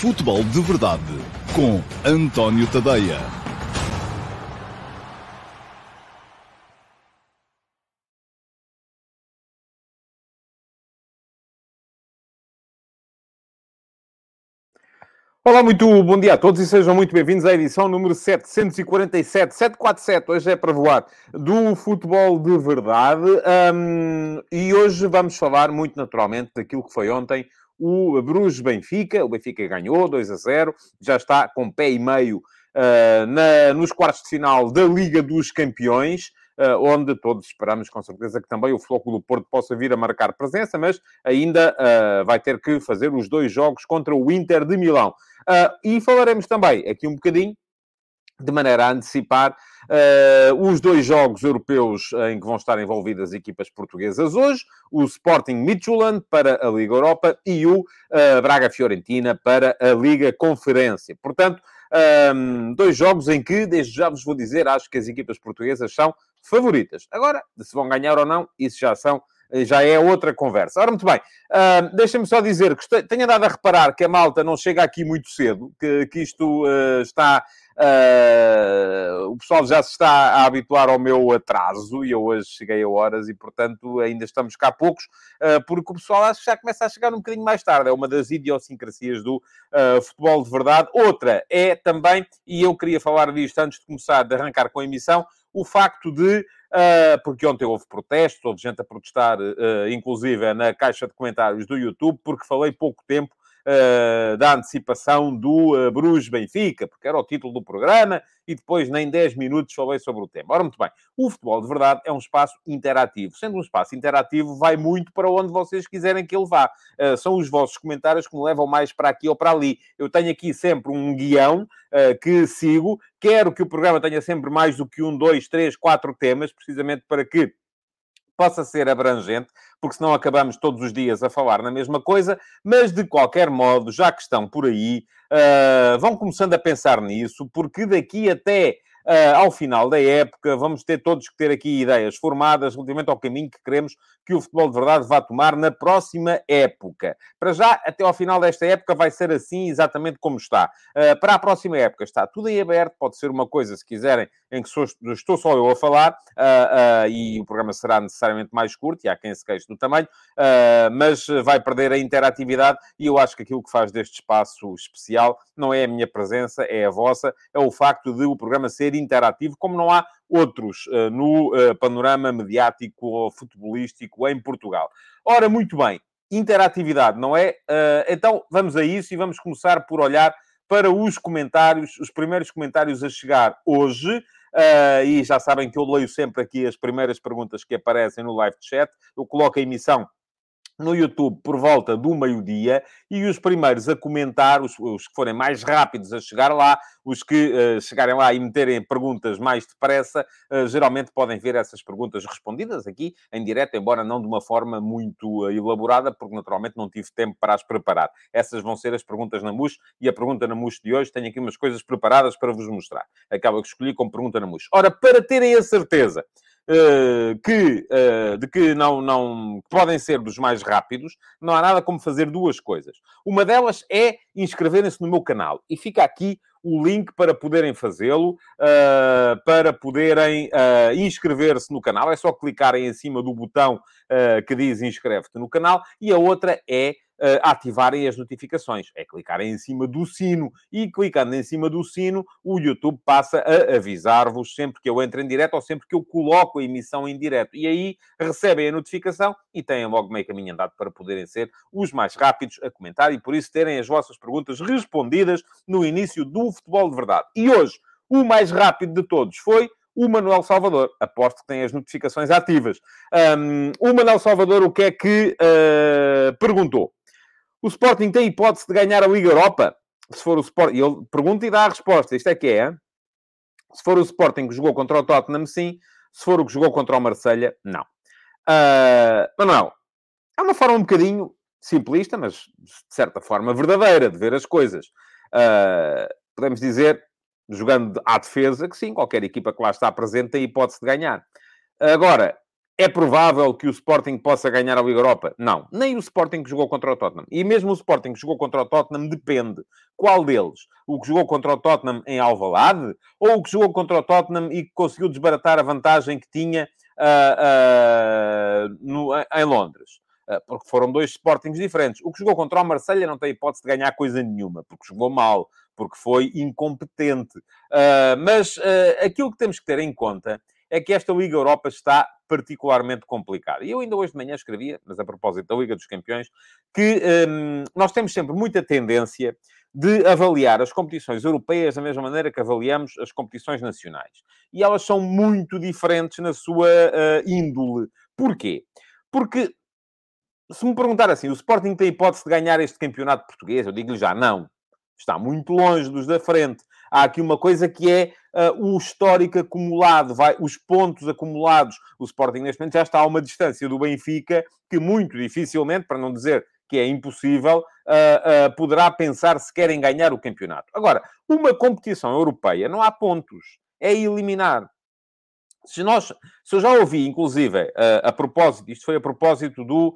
Futebol de Verdade com António Tadeia. Olá, muito bom dia a todos e sejam muito bem-vindos à edição número 747, 747, hoje é para voar, do Futebol de Verdade. Um, e hoje vamos falar muito naturalmente daquilo que foi ontem o Bruges Benfica. O Benfica ganhou 2 a 0, já está com pé e meio uh, na, nos quartos de final da Liga dos Campeões. Uh, onde todos esperamos com certeza que também o Floco do Porto possa vir a marcar presença, mas ainda uh, vai ter que fazer os dois jogos contra o Inter de Milão. Uh, e falaremos também aqui um bocadinho, de maneira a antecipar, os dois jogos europeus em que vão estar envolvidas equipas portuguesas hoje, o Sporting Midtjylland para a Liga Europa e o Braga Fiorentina para a Liga Conferência. Portanto, um, dois jogos em que, desde já vos vou dizer, acho que as equipas portuguesas são favoritas. Agora, se vão ganhar ou não, isso já são já é outra conversa. Ora, muito bem, uh, deixem-me só dizer que tenho dado a reparar que a malta não chega aqui muito cedo, que, que isto uh, está Uh, o pessoal já se está a habituar ao meu atraso e eu hoje cheguei a horas e, portanto, ainda estamos cá poucos, uh, porque o pessoal já começa a chegar um bocadinho mais tarde. É uma das idiosincrasias do uh, futebol de verdade. Outra é também, e eu queria falar disto antes de começar, de arrancar com a emissão, o facto de, uh, porque ontem houve protestos, houve gente a protestar, uh, inclusive na caixa de comentários do YouTube, porque falei pouco tempo uh, da antecipação do uh, Bruges Benfica, porque era o título do programa, e depois nem 10 minutos falei sobre o tema. Ora, muito bem, o futebol de verdade é um espaço interativo. Sendo um espaço interativo, vai muito para onde vocês quiserem que ele vá. Uh, são os vossos comentários que me levam mais para aqui ou para ali. Eu tenho aqui sempre um guião que sigo, quero que o programa tenha sempre mais do que um, dois, três, quatro temas, precisamente para que possa ser abrangente, porque senão acabamos todos os dias a falar na mesma coisa, mas de qualquer modo, já que estão por aí, uh, vão começando a pensar nisso, porque daqui até uh, ao final da época, vamos ter todos que ter aqui ideias formadas relativamente ao caminho que queremos que o futebol de verdade vá tomar na próxima época. Para já, até ao final desta época, vai ser assim exatamente como está. Uh, para a próxima época está tudo em aberto, pode ser uma coisa, se quiserem, em que sou, estou só eu a falar, uh, e o programa será necessariamente mais curto, e há quem se queixe do tamanho, mas vai perder a interatividade, e eu acho que aquilo que faz deste espaço especial não é a minha presença, é a vossa, é o facto de o programa ser interativo, como não há outros uh, no uh, panorama mediático ou futebolístico em Portugal. Ora, muito bem, interatividade, não é? Uh, então vamos a isso e vamos começar por olhar para os comentários, os primeiros comentários a chegar hoje. Uh, e já sabem que eu leio sempre aqui as primeiras perguntas que aparecem no live chat. Eu coloco a emissão no YouTube por volta do meio-dia e os primeiros a comentar, os, os, que forem mais rápidos a chegar lá, os que uh, chegarem lá e meterem perguntas mais depressa, uh, geralmente podem ver essas perguntas respondidas aqui em direto, embora não de uma forma muito uh, elaborada, porque naturalmente não tive tempo para as preparar. Essas vão ser as perguntas na MUS e a pergunta na MUS de hoje tenho aqui umas coisas preparadas para vos mostrar. Acaba que escolhi como pergunta na MUS. Ora, para terem a certeza que, uh, de que não, não podem ser dos mais rápidos, não há nada como fazer duas coisas. Uma delas é inscreverem-se no meu canal. E fica aqui o link para poderem fazê-lo, uh, para poderem inscrever-se no canal. É só clicarem em cima do botão que diz inscreve-te no canal. E a outra é uh, ativarem as notificações. É clicarem em cima do sino. E clicando em cima do sino, o YouTube passa a avisar-vos sempre que eu entro em direto ou sempre que eu coloco a emissão em direto. E aí recebem a notificação e têm logo meio caminho andado para poderem ser os mais rápidos a comentar e por isso terem as vossas perguntas respondidas no início do Futebol de Verdade. E hoje, o mais rápido de todos foi o Manuel Salvador. Aposto que tem as notificações ativas. Um, o Manuel Salvador, o que é que uh, perguntou? O Sporting tem hipótese de ganhar a Liga Europa? Se for o Sporting... Ele pergunta e dá a resposta. Isto é que é, hein? Se for o Sporting que jogou contra o Tottenham, sim. Se for o que jogou contra o Marselha, não. Uh, Manuel, é uma forma um bocadinho simplista, mas de certa forma verdadeira de ver as coisas. Uh, podemos dizer, jogando à defesa, que sim, qualquer equipa que lá está presente tem hipótese de ganhar. Agora, É provável que o Sporting possa ganhar a Liga Europa? Não. Nem o Sporting que jogou contra o Tottenham. E mesmo o Sporting que jogou contra o Tottenham depende. Qual deles? O que jogou contra o Tottenham em Alvalade? Ou o que jogou contra o Tottenham e que conseguiu desbaratar a vantagem que tinha uh, uh, no, em Londres? Uh, porque foram dois Sportings diferentes. O que jogou contra o Marselha não tem hipótese de ganhar coisa nenhuma, porque jogou mal, porque foi incompetente. mas aquilo que temos que ter em conta é que esta Liga Europa está particularmente complicada. E eu ainda hoje de manhã escrevia, mas a propósito da Liga dos Campeões, que um, nós temos sempre muita tendência de avaliar as competições europeias da mesma maneira que avaliamos as competições nacionais. E elas são muito diferentes na sua uh, índole. Porquê? Porque, se me perguntar assim, o Sporting tem hipótese de ganhar este campeonato português? Eu digo-lhe já, não. Está muito longe dos da frente. Há aqui uma coisa que é uh, o histórico acumulado, vai, os pontos acumulados. O Sporting, neste momento, já está a uma distância do Benfica que muito dificilmente, para não dizer que é impossível, uh, uh, poderá pensar se querem ganhar o campeonato. Agora, uma competição europeia não há pontos, é eliminar. Se, nós, se eu já ouvi, inclusive, uh, a propósito, isto foi a propósito do,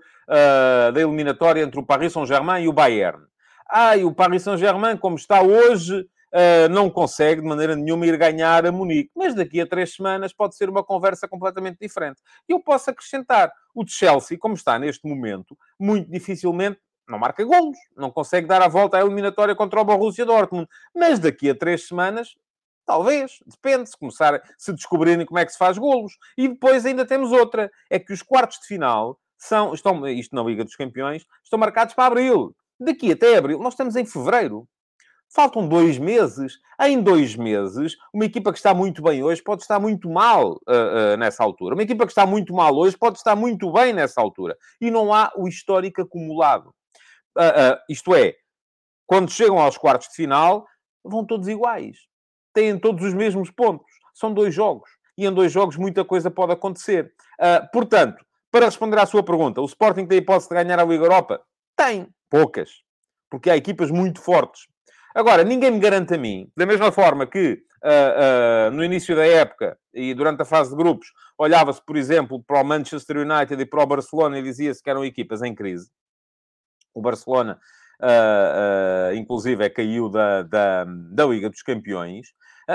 da eliminatória entre o Paris Saint-Germain e o Bayern. Ah, e o Paris Saint-Germain, como está hoje, não consegue de maneira nenhuma ir ganhar a Munique. Mas daqui a três semanas pode ser uma conversa completamente diferente. E eu posso acrescentar, o Chelsea, como está neste momento, muito dificilmente não marca golos, não consegue dar a volta à eliminatória contra o Borussia Dortmund. Mas daqui a três semanas, talvez, depende, se começar, se descobrirem como é que se faz golos. E depois ainda temos outra, é que os quartos de final são, estão, isto na Liga dos Campeões, estão marcados para abril. Daqui até abril, nós estamos em fevereiro. Faltam dois meses. Em dois meses, uma equipa que está muito bem hoje pode estar muito mal uh, uh, nessa altura. Uma equipa que está muito mal hoje pode estar muito bem nessa altura. E não há o histórico acumulado. Uh, isto é, quando chegam aos quartos de final, vão todos iguais. Têm todos os mesmos pontos. São dois jogos. E em dois jogos muita coisa pode acontecer. portanto, para responder à sua pergunta, o Sporting tem hipótese de ganhar a Liga Europa? Tem. Poucas. Porque há equipas muito fortes. Agora, ninguém me garante a mim, da mesma forma que uh, uh, no início da época e durante a fase de grupos, olhava-se, por exemplo, para o Manchester United e para o Barcelona e dizia-se que eram equipas em crise. O Barcelona, uh, inclusive, é caiu da, da, da Liga dos Campeões.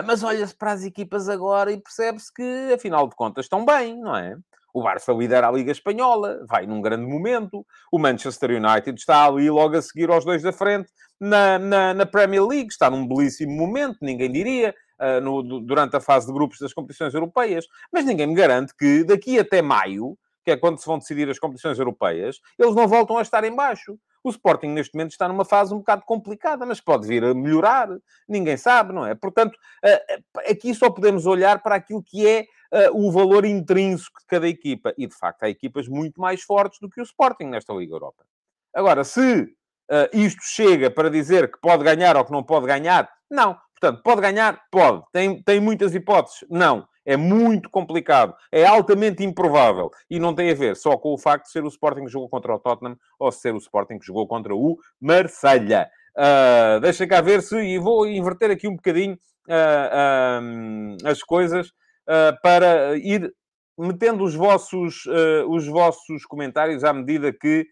mas olha-se para as equipas agora e percebe-se que, afinal de contas, estão bem, não é? O Barça lidera a Liga Espanhola, vai num grande momento. O Manchester United está ali logo a seguir aos dois da frente na, na, na Premier League, está num belíssimo momento, ninguém diria, uh, no, durante a fase de grupos das competições europeias. Mas ninguém me garante que daqui até maio, que é quando se vão decidir as competições europeias, eles não voltam a estar em baixo. O Sporting, neste momento, está numa fase um bocado complicada, mas pode vir a melhorar. Ninguém sabe, não é? Portanto, ah, aqui só podemos olhar para aquilo que é uh, o valor intrínseco de cada equipa. E, de facto, há equipas muito mais fortes do que o Sporting nesta Liga Europa. Agora, se isto chega para dizer que pode ganhar ou que não pode ganhar, não. Portanto, pode ganhar? Pode. Tem, tem muitas hipóteses? Não. É muito complicado. É altamente improvável. E não tem a ver só com o facto de ser o Sporting que jogou contra o Tottenham ou ser o Sporting que jogou contra o Marselha. Uh, deixa cá ver se... E vou inverter aqui um bocadinho uh, uh, as coisas para ir metendo os vossos, os vossos comentários à medida que,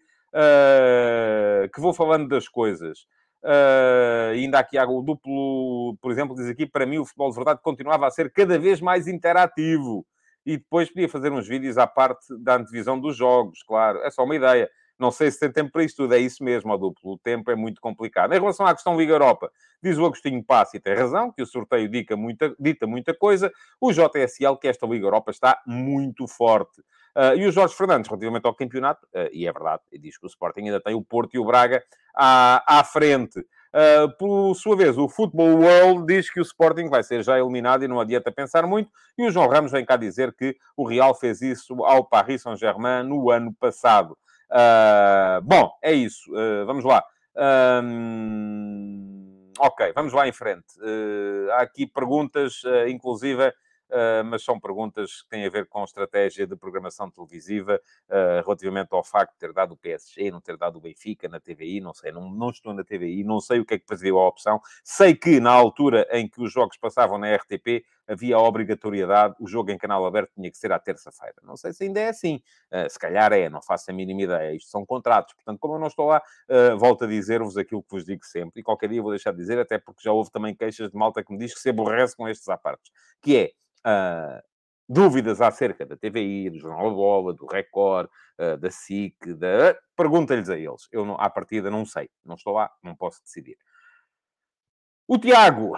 que vou falando das coisas. Uh, ainda aqui há o duplo, por exemplo, diz aqui, para mim o futebol de verdade continuava a ser cada vez mais interativo. E depois podia fazer uns vídeos à parte da antevisão dos jogos, claro. É só uma ideia. Não sei se tem tempo para isso tudo. É isso mesmo, ó duplo. O tempo é muito complicado. Em relação à questão Liga Europa, diz o Agostinho Passi, tem razão, que o sorteio dita muita, dita muita coisa. O JSL, que esta Liga Europa está muito forte. Uh, e o Jorge Fernandes, relativamente ao campeonato, uh, e é verdade, diz que o Sporting ainda tem o Porto e o Braga à, à frente. Uh, por sua vez, o Football World diz que o Sporting vai ser já eliminado e não adianta pensar muito. E o João Ramos vem cá dizer que o Real fez isso ao Paris Saint-Germain no ano passado. Uh, bom, é isso. Uh, vamos lá. Ok, vamos lá em frente. Há aqui perguntas, inclusive, mas são perguntas que têm a ver com estratégia de programação televisiva relativamente ao facto de ter dado o PSG, não ter dado o Benfica na TVI, não sei, não, não estou na TVI, não sei o que é que fazia a opção. Sei que na altura em que os jogos passavam na RTP, havia a obrigatoriedade, o jogo em canal aberto tinha que ser à terça-feira. Não sei se ainda é assim. Uh, se calhar é, não faço a mínima ideia. Isto são contratos. Portanto, como eu não estou lá, uh, volto a dizer-vos aquilo que vos digo sempre. E qualquer dia vou deixar de dizer, até porque já houve também queixas de malta que me diz que se aborrece com estes apartes. Que é, uh, dúvidas acerca da TVI, do Jornal da Bola, do Record, da SIC, da... pergunta-lhes a eles. Eu, não, à partida, não sei. Não estou lá, não posso decidir. O Tiago,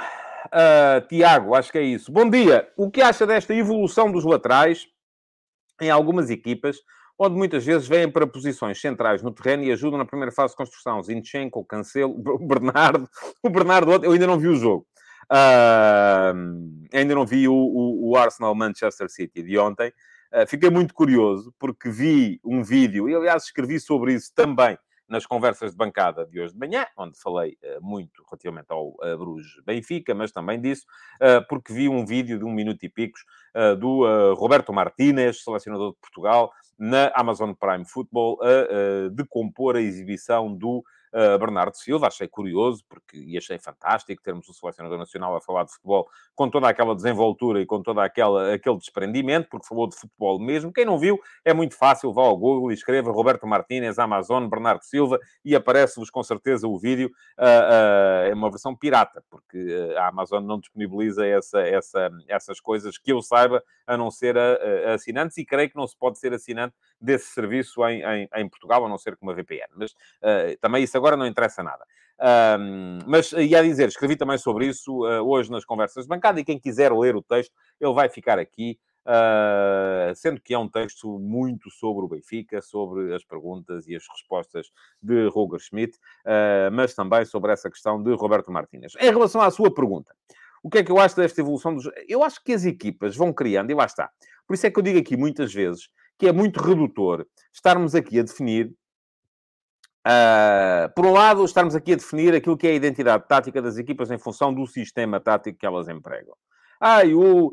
uh, Tiago, acho que é isso. Bom dia. O que acha desta evolução dos laterais em algumas equipas, onde muitas vezes vêm para posições centrais no terreno e ajudam na primeira fase de construção? Zinchenko, Cancelo, Bernardo. O Bernardo, eu ainda não vi o jogo. Uh, ainda não vi o, o, o Arsenal-Manchester City de ontem. Uh, fiquei muito curioso porque vi um vídeo, e aliás escrevi sobre isso também nas conversas de bancada de hoje de manhã, onde falei uh, muito relativamente ao uh, Bruges Benfica, mas também disso, uh, porque vi um vídeo de um minuto e picos do Roberto Martínez, selecionador de Portugal, na Amazon Prime Football, a decompor a exibição do uh, Bernardo Silva. Achei curioso, porque e achei fantástico termos o selecionador nacional a falar de futebol com toda aquela desenvoltura e com todo aquele desprendimento, porque falou de futebol mesmo. Quem não viu, é muito fácil, vá ao Google e escreva Roberto Martínez, Amazon, Bernardo Silva, e aparece-vos com certeza o vídeo. Uh, uh, é uma versão pirata, porque a Amazon não disponibiliza essa, essa, essas coisas que eu saiba, a não ser a, a assinantes, e creio que não se pode ser assinante desse serviço em, em, em Portugal, a não ser com uma VPN. Mas também isso agora não interessa nada. Um, mas ia dizer, escrevi também sobre isso uh, hoje nas conversas de bancada, e quem quiser ler o texto, ele vai ficar aqui. Uh, sendo que é um texto muito sobre o Benfica, sobre as perguntas e as respostas de Roger Schmidt, uh, mas também sobre essa questão de Roberto Martínez. Em relação à sua pergunta, o que é que eu acho desta evolução dos. Eu acho que as equipas vão criando, e lá está. Por isso é que eu digo aqui muitas vezes que é muito redutor estarmos aqui a definir Uh, por um lado, estamos aqui a definir aquilo que é a identidade tática das equipas em função do sistema tático que elas empregam. Ah, e o uh,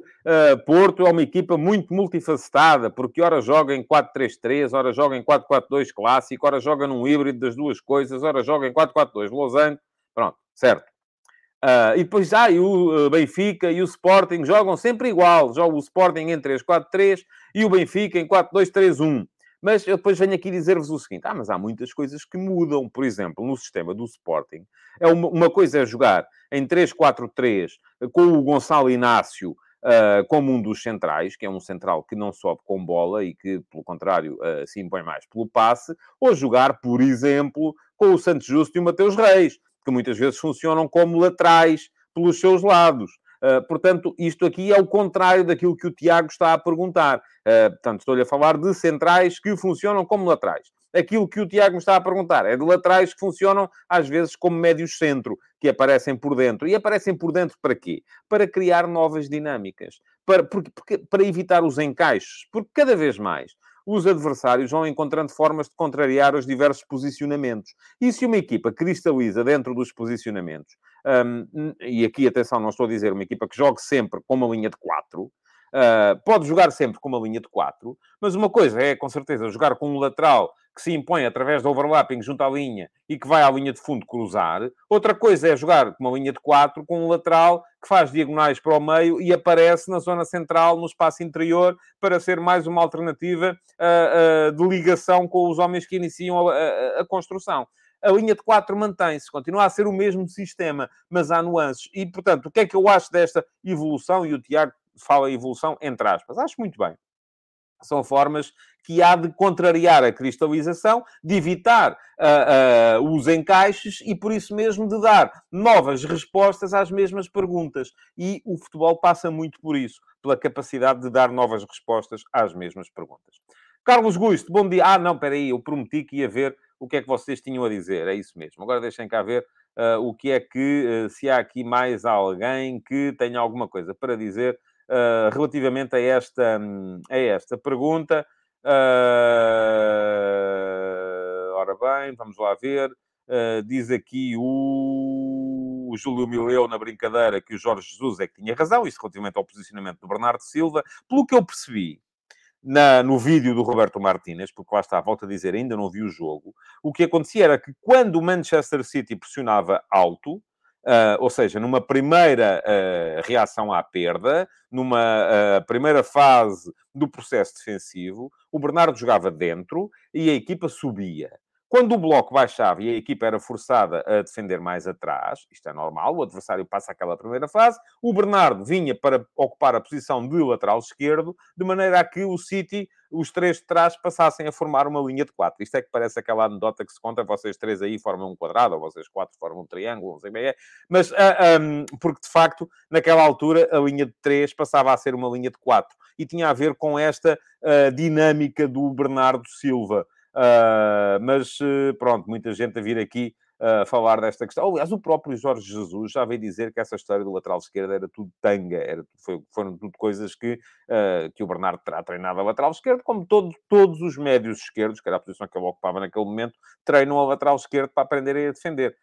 Porto é uma equipa muito multifacetada, porque ora joga em 4-3-3, ora joga em 4-4-2 clássico, ora joga num híbrido das duas coisas, ora joga em 4-4-2 losango. Pronto, certo. Uh, e depois, ah, e o Benfica e o Sporting jogam sempre igual. Joga o Sporting em 3-4-3 e o Benfica em 4-2-3-1. Mas eu depois venho aqui dizer-vos o seguinte: ah, mas há muitas coisas que mudam. Por exemplo, no sistema do Sporting, é uma, uma coisa é jogar em 3-4-3 com o Gonçalo Inácio uh, como um dos centrais, que é um central que não sobe com bola e que, pelo contrário, uh, se impõe mais pelo passe, ou jogar, por exemplo, com o Santos Justo e o Mateus Reis, que muitas vezes funcionam como laterais pelos seus lados. Uh, portanto, isto aqui é o contrário daquilo que o Tiago está a perguntar. Uh, portanto, estou-lhe a falar de centrais que funcionam como laterais. Aquilo que o Tiago me está a perguntar é de laterais que funcionam, às vezes, como médios centro, que aparecem por dentro. E aparecem por dentro para quê? Para criar novas dinâmicas. Para, porque, porque, para evitar os encaixes. Porque cada vez mais os adversários vão encontrando formas de contrariar os diversos posicionamentos. E se uma equipa cristaliza dentro dos posicionamentos, um, e aqui atenção, não estou a dizer uma equipa que jogue sempre com uma linha de 4, Uh, pode jogar sempre com uma linha de 4, mas uma coisa é, com certeza, jogar com um lateral que se impõe através do overlapping junto à linha e que vai à linha de fundo cruzar. Outra coisa é jogar com uma linha de 4 com um lateral que faz diagonais para o meio e aparece na zona central, no espaço interior, para ser mais uma alternativa uh, uh, de ligação com os homens que iniciam a, a, a construção a linha de 4 mantém-se, continua a ser o mesmo sistema, mas há nuances. E, portanto, o que é que eu acho desta evolução? E o Tiago fala evolução entre aspas. Acho muito bem. São formas que há de contrariar a cristalização, de evitar uh, uh, os encaixes e, por isso mesmo, de dar novas respostas às mesmas perguntas. E o futebol passa muito por isso, pela capacidade de dar novas respostas às mesmas perguntas. Carlos Gusto, bom dia. Ah, não, espera aí, eu prometi que ia ver o que é que vocês tinham a dizer. É isso mesmo. Agora deixem cá ver uh, o que é que, se há aqui mais alguém que tenha alguma coisa para dizer uh, relativamente a esta, a esta pergunta. Uh, ora bem, vamos lá ver. Uh, diz aqui o, o Júlio Mileu na brincadeira que o Jorge Jesus é que tinha razão, isso relativamente ao posicionamento do Bernardo Silva. Pelo que eu percebi, na, no vídeo do Roberto Martínez, porque lá está, volto a dizer, ainda não vi o jogo, o que acontecia era que quando o Manchester City pressionava alto, Uh, ou seja, numa primeira uh, reação à perda, numa uh, primeira fase do processo defensivo, o Bernardo jogava dentro e a equipa subia. Quando o bloco baixava e a equipa era forçada a defender mais atrás, isto é normal, o adversário passa aquela primeira fase, o Bernardo vinha para ocupar a posição de lateral esquerdo, de maneira a que o City, os três de trás, passassem a formar uma linha de quatro. Isto é que parece aquela anedota que se conta, vocês três aí formam um quadrado, ou vocês quatro formam um triângulo, não sei bem é. Mas, uh, ah, um, porque de facto, naquela altura, a linha de três passava a ser uma linha de quatro. E tinha a ver com esta uh, dinâmica do Bernardo Silva. Uh, mas uh, pronto, muita gente a vir aqui uh, falar desta questão. Aliás, o próprio Jorge Jesus já veio dizer que essa história do lateral esquerdo era tudo tanga, era, foi, foram tudo coisas que, que o Bernardo terá treinado a lateral esquerdo, como todo, todos os médios esquerdos, que era a posição que ele ocupava naquele momento, treinam a lateral esquerdo para aprenderem a defender.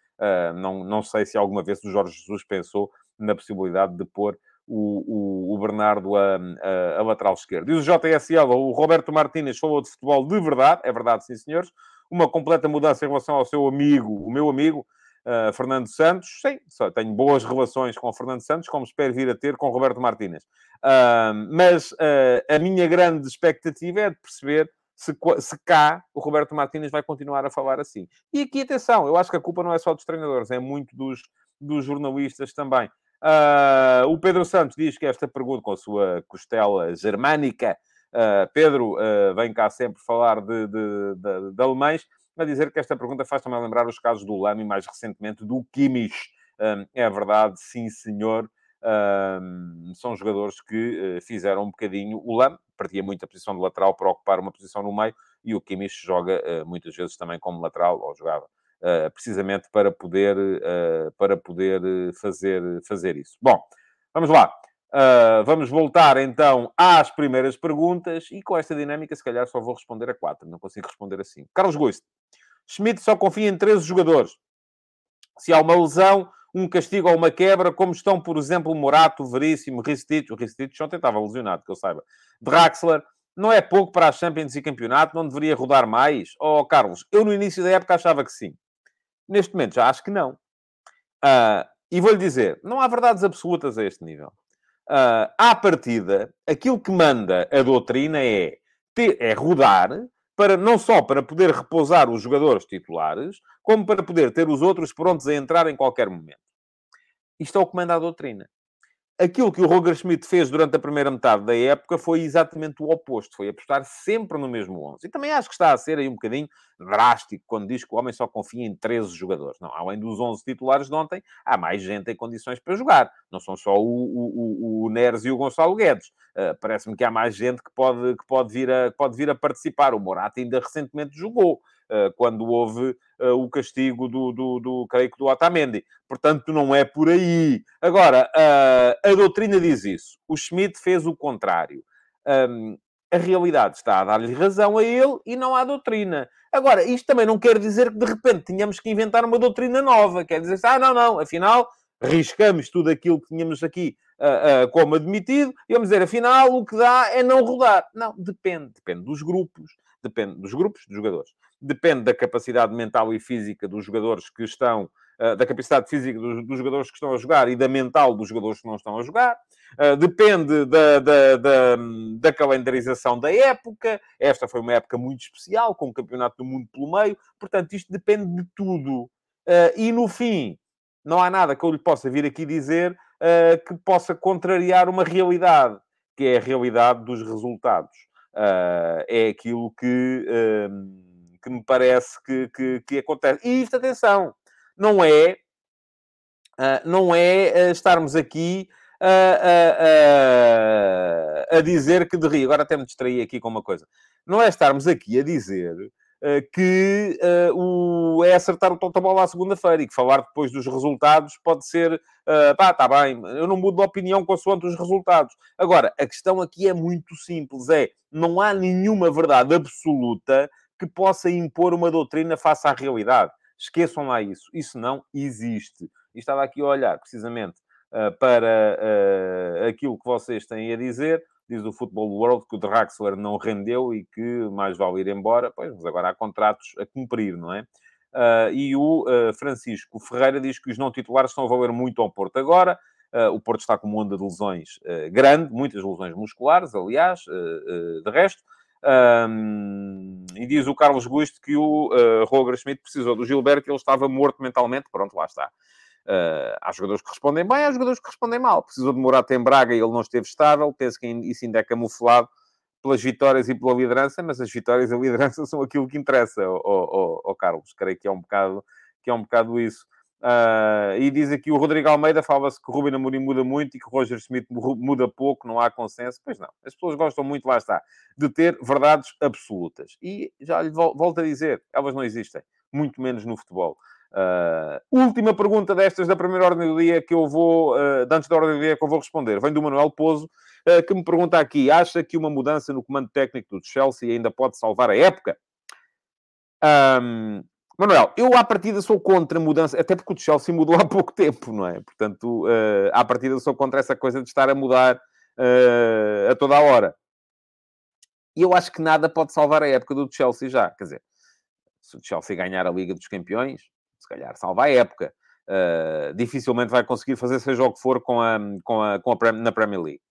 não, não sei se alguma vez o Jorge Jesus pensou na possibilidade de pôr o, o, o Bernardo a, a, a, lateral esquerdo. Diz o JSL, o Roberto Martínez falou de futebol de verdade, é verdade, sim senhores, uma completa mudança em relação ao seu amigo, o meu amigo, uh, Fernando Santos. Sim, tenho boas relações com o Fernando Santos, como espero vir a ter com o Roberto Martínez. Uh, mas uh, a minha grande expectativa é de perceber se, se cá o Roberto Martínez vai continuar a falar assim. E aqui, atenção, eu acho que a culpa não é só dos treinadores, é muito dos, dos jornalistas também. Uh, o Pedro Santos diz que esta pergunta, com a sua costela germânica, uh, Pedro uh, vem cá sempre falar de, de, de, de, alemães, a dizer que esta pergunta faz também lembrar os casos do Lamy, mais recentemente do Kimmich. é verdade, sim, senhor. são jogadores que fizeram um bocadinho. O Lamy perdia muito a posição de lateral para ocupar uma posição no meio e o Kimmich joga muitas vezes também como lateral, ou jogava uh, precisamente para poder, uh, para poder fazer, fazer isso. Bom, vamos lá. Uh, vamos voltar então às primeiras perguntas e com esta dinâmica, se calhar, só vou responder a quatro, não consigo responder a cinco. Carlos Goist, Schmidt só confia em 13 jogadores. Se há uma lesão, um castigo ou uma quebra, como estão, por exemplo, Morato, Veríssimo, Ristich, o Ristich ontem estava lesionado, que eu saiba, Draxler, não é pouco para a Champions e campeonato, não deveria rodar mais? Oh, Carlos, eu no início da época achava que sim. Neste momento já acho que não. Uh, e vou-lhe dizer, não há verdades absolutas a este nível. Uh, à partida, aquilo que manda a doutrina é, ter, é rodar para, não só para poder repousar os jogadores titulares, como para poder ter os outros prontos a entrar em qualquer momento. Isto é o que manda a doutrina aquilo que o Roger Schmidt fez durante a primeira metade da época foi exatamente o oposto, foi apostar sempre no mesmo 11. E também acho que está a ser aí um bocadinho drástico quando diz que o homem só confia em 13 jogadores. Não, além dos 11 titulares de ontem, há mais gente em condições para jogar. Não são só o, o, o, o Neres e o Gonçalo Guedes. Uh, Parece-me que há mais gente que pode, que pode, vir a, pode vir a participar. O Morata ainda recentemente jogou. Uh, quando houve uh, o castigo do, do, do, creio que do Otamendi. Portanto, não é por aí. Agora, a doutrina diz isso. O Schmidt fez o contrário. A realidade está a dar-lhe razão a ele e não à doutrina. Agora, isto também não quer dizer que de repente tínhamos que inventar uma doutrina nova. Quer dizer, ah, não, não, afinal, riscamos tudo aquilo que tínhamos aqui uh, uh, como admitido e vamos dizer, afinal, o que dá é não rodar. Não, depende. Depende dos grupos, depende dos grupos de jogadores, depende da capacidade mental e física dos jogadores que estão eh, da capacidade física dos, dos, jogadores que estão a jogar e da mental dos jogadores que não estão a jogar. Uh, depende da, da, da, da, calendarização da época. Esta foi uma época muito especial, com o Campeonato do Mundo pelo meio. Portanto, isto depende de tudo. Uh, e no fim, não há nada que eu lhe possa vir aqui dizer que possa contrariar uma realidade, que é a realidade dos resultados. É aquilo que, que me parece que, que, que acontece. E isto, atenção, não é, uh, não é uh, estarmos aqui a, a, a, dizer que de rir. Agora até me distraí aqui com uma coisa. Não é estarmos aqui a dizer uh, que o, é acertar o totobola à segunda-feira e que falar depois dos resultados pode ser, uh, pá, está bem, eu não mudo de opinião consoante os resultados. Agora, a questão aqui é muito simples, é, não há nenhuma verdade absoluta que possa impor uma doutrina face à realidade. Esqueçam lá isso. Isso não existe. E estava aqui a olhar precisamente uh, para uh, aquilo que vocês têm a dizer. Diz o Football World que o Draxler não rendeu e que mais vale ir embora. Pois, mas agora há contratos a cumprir, não é? Uh, e o uh, Francisco Ferreira diz que os não titulares estão a valer muito ao Porto agora. Uh, o Porto está com uma onda de lesões grande, muitas lesões musculares, aliás, de resto. Um, e diz o Carlos Gusto que o uh, Roger Schmidt precisou do Gilberto e ele estava morto mentalmente. Pronto, lá está. Uh, há jogadores que respondem bem, há jogadores que respondem mal. Precisou de Morata em Braga e ele não esteve estável. Penso que isso ainda é camuflado pelas vitórias e pela liderança, mas as vitórias e a liderança são aquilo que interessa, ao Carlos. Creio que é um bocado, que é um bocado isso. Uh, e diz aqui o Rodrigo Almeida, fala-se que o Ruben Amorim muda muito e que o Roger Smith muda pouco, não há consenso. Pois não, as pessoas gostam muito, lá está, de ter verdades absolutas. E já lhe volto a dizer, elas não existem, muito menos no futebol. Uh, última pergunta destas da primeira ordem do dia que eu vou, uh, antes da ordem do dia que eu vou responder, vem do Manuel Pozo, que me pergunta aqui: acha que uma mudança no comando técnico do Chelsea ainda pode salvar a época? Um, Manuel, eu à partida sou contra a mudança, até porque o Chelsea mudou há pouco tempo, não é? Portanto, uh, à partida sou contra essa coisa de estar a mudar uh, a toda a hora. E eu acho que nada pode salvar a época do Chelsea já. Quer dizer, se o Chelsea ganhar a Liga dos Campeões, se calhar salva a época. Uh, dificilmente vai conseguir fazer seja o que for com a, com a, com a, na Premier League.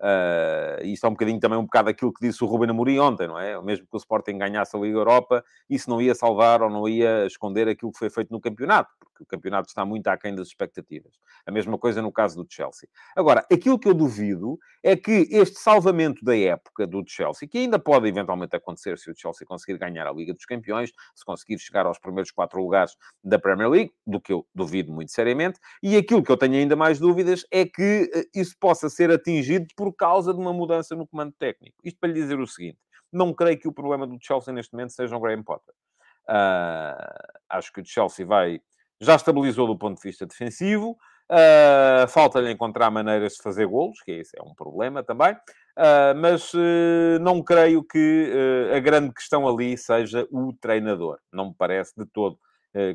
Uh, isto é um bocadinho também um bocado aquilo que disse o Ruben Amorim ontem, não é? Mesmo que o Sporting ganhasse a Liga Europa, isso não ia salvar ou não ia esconder aquilo que foi feito no campeonato, porque o campeonato está muito aquém das expectativas. A mesma coisa no caso do Chelsea. Agora, aquilo que eu duvido é que este salvamento da época do Chelsea, que ainda pode eventualmente acontecer se o Chelsea conseguir ganhar a Liga dos Campeões, se conseguir chegar aos primeiros quatro lugares da Premier League, do que eu duvido muito seriamente, e aquilo que eu tenho ainda mais dúvidas é que eh, isso possa ser atingido por por causa de uma mudança no comando técnico. Isto para lhe dizer o seguinte: não creio que o problema do Chelsea neste momento seja o Graham Potter. Uh, acho que o Chelsea vai. Já estabilizou do ponto de vista defensivo. Uh, Falta-lhe encontrar maneiras de fazer golos, que esse é um problema também. Uh, mas uh, não creio que a grande questão ali seja o treinador. Não me parece de todo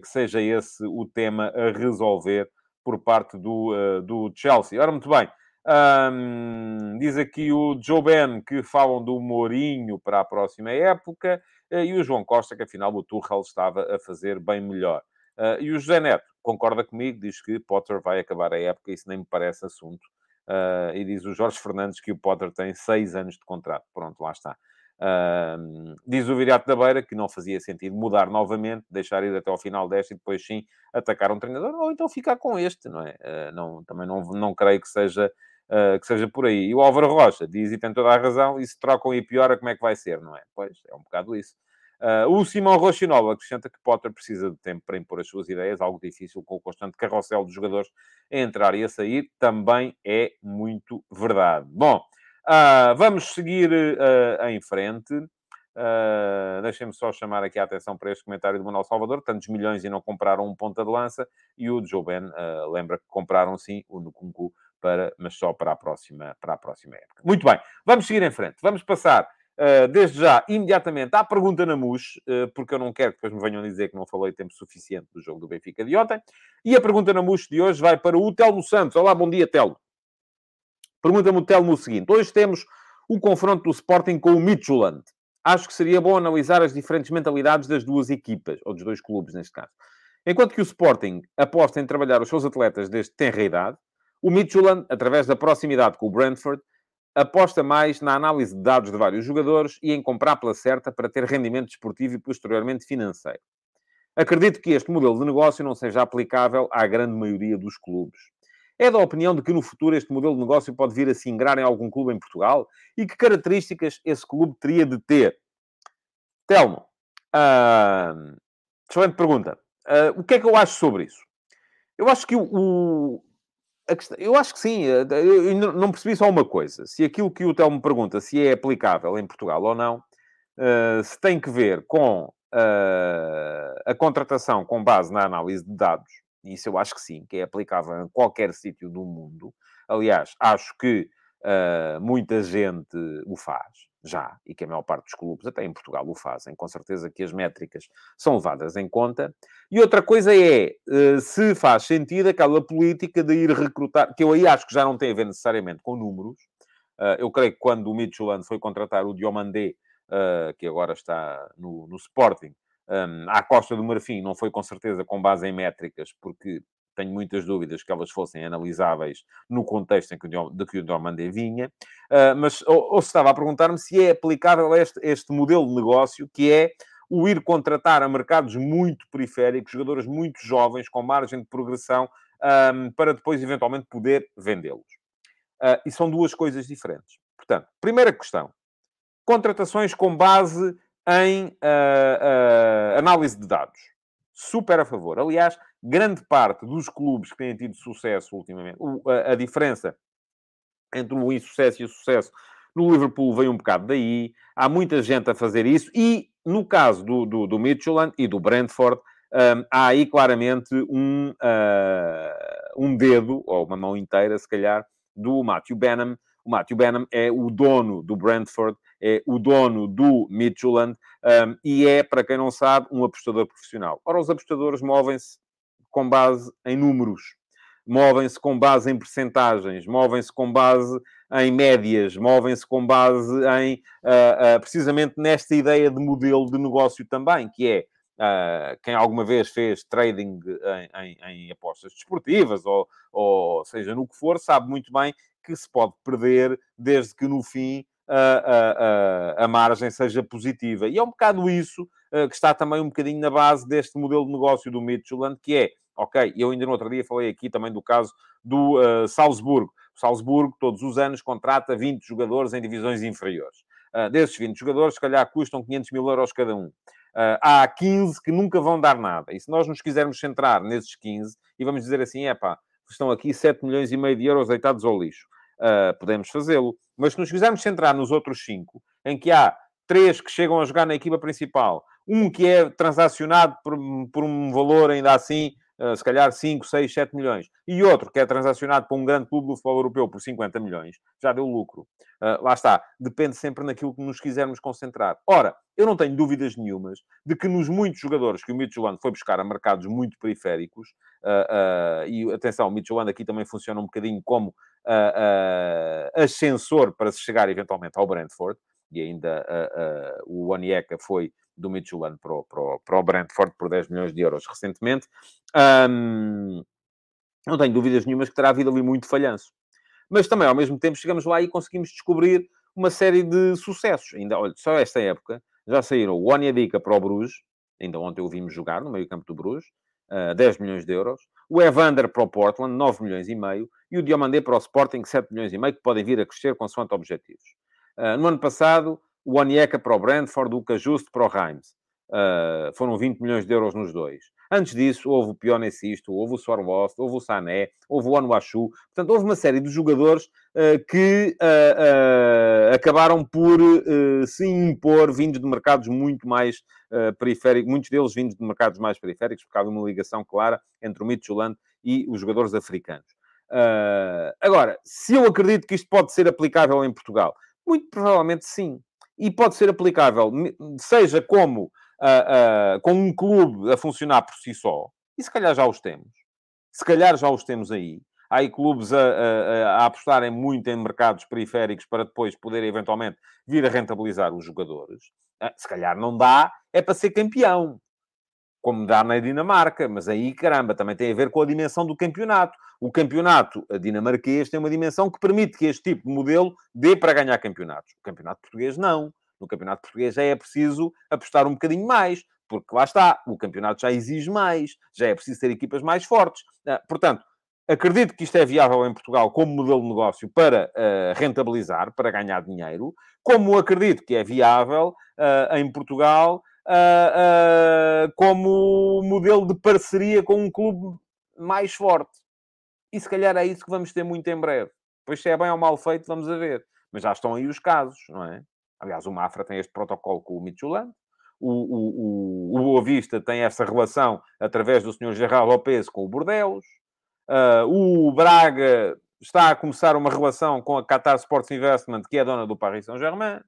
que seja esse o tema a resolver por parte do, do Chelsea. Ora, muito bem. Um, diz aqui o Joe Ben que falam do Mourinho para a próxima época eh, e o João Costa que afinal o Tuchel estava a fazer bem melhor. Uh, e o José Neto concorda comigo, diz que Potter vai acabar a época, isso nem me parece assunto. Uh, e diz o Jorge Fernandes que o Potter tem seis anos de contrato. Pronto, lá está. Uh, diz o Viriato da Beira que não fazia sentido mudar novamente, deixar ir até ao final desta e depois sim atacar um treinador, ou então ficar com este, não é? Uh, não, também não, não creio que seja uh, que seja por aí. E o Álvaro Rocha diz, e tem toda a razão, e se trocam e piora, como é que vai ser, não é? Pois, é um bocado isso. Uh, o Simão Rochinol acrescenta que Potter precisa de tempo para impor as suas ideias, algo difícil com o constante carrossel dos jogadores a entrar e a sair, também é muito verdade. Bom, uh, vamos seguir uh, em frente. Uh, Deixem-me só chamar aqui a atenção para este comentário do Manuel Salvador. Tantos milhões e não compraram um ponta de lança. E o Joe Ben uh, lembra que compraram sim o Nukunku para, mas só para a, próxima, para a próxima época. Muito bem, vamos seguir em frente. Vamos passar, uh, desde já, imediatamente à pergunta na MUS, uh, porque eu não quero que depois me venham dizer que não falei tempo suficiente do jogo do Benfica de ontem. E a pergunta na MUS de hoje vai para o Telmo Santos. Olá, bom dia, Telmo. Pergunta-me o Telmo o seguinte. Hoje temos o confronto do Sporting com o Midtjylland. Acho que seria bom analisar as diferentes mentalidades das duas equipas, ou dos dois clubes, neste caso. Enquanto que o Sporting aposta em trabalhar os seus atletas desde tenra idade, o Midtjylland, através da proximidade com o Brentford, aposta mais na análise de dados de vários jogadores e em comprar pela certa para ter rendimento desportivo e posteriormente financeiro. Acredito que este modelo de negócio não seja aplicável à grande maioria dos clubes. É da opinião de que no futuro este modelo de negócio pode vir a se ingrar em algum clube em Portugal e que características esse clube teria de ter? Telmo, uh, excelente pergunta. Uh, o que é que eu acho sobre isso? Eu acho que o, Questão, eu acho que sim. Eh, eu não percebi só uma coisa. Se aquilo que o Telmo pergunta se é aplicável em Portugal ou não, uh, se tem que ver com uh, a contratação com base na análise de dados, isso eu acho que sim, que é aplicável em qualquer sítio do mundo. Aliás, acho que uh, muita gente o faz já, e que a maior parte dos clubes, até em Portugal, o fazem, com certeza que as métricas são levadas em conta. E outra coisa é eh, se faz sentido aquela política de ir recrutar, que eu aí acho que já não tem a ver necessariamente com números. Eh, eu creio que quando o Midtjylland foi contratar o Diomandé, eh, que agora está no, no Sporting, à Costa do Marfim, não foi com certeza com base em métricas, porque tenho muitas dúvidas que elas fossem analisáveis no contexto em que o, de que o Normandie vinha, uh, mas ou, ou se estava a perguntar-me se é aplicável este, este modelo de negócio, que é o ir contratar a mercados muito periféricos, jogadores muito jovens, com margem de progressão, um, para depois, eventualmente, poder vendê-los. Uh, e são duas coisas diferentes. Portanto, primeira questão: contratações com base em uh, uh, análise de dados. Super a favor. Aliás, grande parte dos clubes que têm tido sucesso ultimamente, a, diferença entre o insucesso e o sucesso no Liverpool vem um bocado daí. Há muita gente a fazer isso. E no caso do, do, do e do Brentford, um, há aí claramente um, uh, um dedo, ou uma mão inteira, se calhar, do Matthew Benham. O Matthew Benham é o dono do Brentford, é o dono do Midtjylland um, e é, para quem não sabe, um apostador profissional. Ora, os apostadores movem-se com base em números, movem-se com base em percentagens, movem-se com base em médias, movem-se com base em, uh, uh, precisamente nesta ideia de modelo de negócio também, que é Uh, quem alguma vez fez trading em, em, em apostas desportivas, ou, ou, seja, no que for, sabe muito bem que se pode perder desde que no fim a, a, a margem seja positiva. E é um bocado isso uh, que está também um bocadinho na base deste modelo de negócio do Midtjylland, que é, ok, eu ainda no outro dia falei aqui também do caso do uh, Salzburgo. O Salzburgo, todos os anos, contrata 20 jogadores em divisões inferiores. Uh, desses 20 jogadores, se calhar, custam 500 mil euros cada um. Uh, há 15 que nunca vão dar nada. E se nós nos quisermos centrar nesses 15 e vamos dizer assim, é pá, estão aqui 7 milhões e meio de euros deitados ao lixo, uh, podemos fazê-lo. Mas se nos quisermos centrar nos outros 5, em que há 3 que chegam a jogar na equipa principal, um que é transacionado por, por um valor ainda assim se calhar 5, 6, 7 milhões, e outro que é transacionado para um grande clube do futebol europeu por 50 milhões, já deu lucro. Uh, lá está. Depende sempre naquilo que nos quisermos concentrar. Ora, eu não tenho dúvidas nenhumas de que nos muitos jogadores que o Midtjylland foi buscar a mercados muito periféricos, uh, e atenção, o Midtjylland aqui também funciona um bocadinho como ascensor para se chegar eventualmente ao Brentford, e ainda o Onieka foi do Midtjylland para o, para, o, para o Brentford por 10 milhões de euros recentemente. Um, não tenho dúvidas nenhumas que terá havido ali muito falhanço. Mas também, ao mesmo tempo, chegamos lá e conseguimos descobrir uma série de sucessos. Ainda, olha, só esta época já saíram o Onyedika para o Bruges, ainda ontem o vimos jogar no meio campo do Bruges, uh, 10 milhões de euros. O Evander para o Portland, 9 milhões e meio. E o Diomandé para o Sporting, 7 milhões e meio, que podem vir a crescer consoante objetivos. Uh, no ano passado, o Onyeka para o Brentford, o Cajuste para o Reims. Uh, foram 20 milhões de euros nos dois. Antes disso, houve o Pionecisto, houve o Sorlost, houve o Sané, houve o Anuachu. Portanto, houve uma série de jogadores uh, que uh, acabaram por se impor, vindos de mercados muito mais periféricos, muitos deles vindos de mercados mais periféricos, porque há uma ligação clara entre o Midtjylland e os jogadores africanos. agora, se eu acredito que isto pode ser aplicável em Portugal, muito provavelmente sim. E pode ser aplicável, seja como uh, uh, com um clube a funcionar por si só, e se calhar já os temos. Se calhar já os temos aí. Há aí clubes a, a, a apostarem muito em mercados periféricos para depois poderem eventualmente vir a rentabilizar os jogadores. Uh, se calhar não dá, é para ser campeão como dá na Dinamarca, mas aí, caramba, também tem a ver com a dimensão do campeonato. O campeonato dinamarquês tem uma dimensão que permite que este tipo de modelo dê para ganhar campeonatos. O campeonato português não. No campeonato português já é preciso apostar um bocadinho mais, porque lá está, o campeonato já exige mais, já é preciso ter equipas mais fortes. Ah, portanto, acredito que isto é viável em Portugal como modelo de negócio para uh, rentabilizar, para ganhar dinheiro, como acredito que é viável uh, em Portugal uh, uh, como modelo de parceria com um clube mais forte. E se calhar é isso que vamos ter muito em breve. Pois se é bem ou mal feito, vamos a ver. Mas já estão aí os casos, não é? Aliás, o Mafra tem este protocolo com o Midtjylland. O, o, o, o Boa Vista tem essa relação através do Sr. Gerard Lopes com o Bordelos. Uh, o Braga está a começar uma relação com a Qatar Sports Investment, que é dona do Paris Saint-Germain.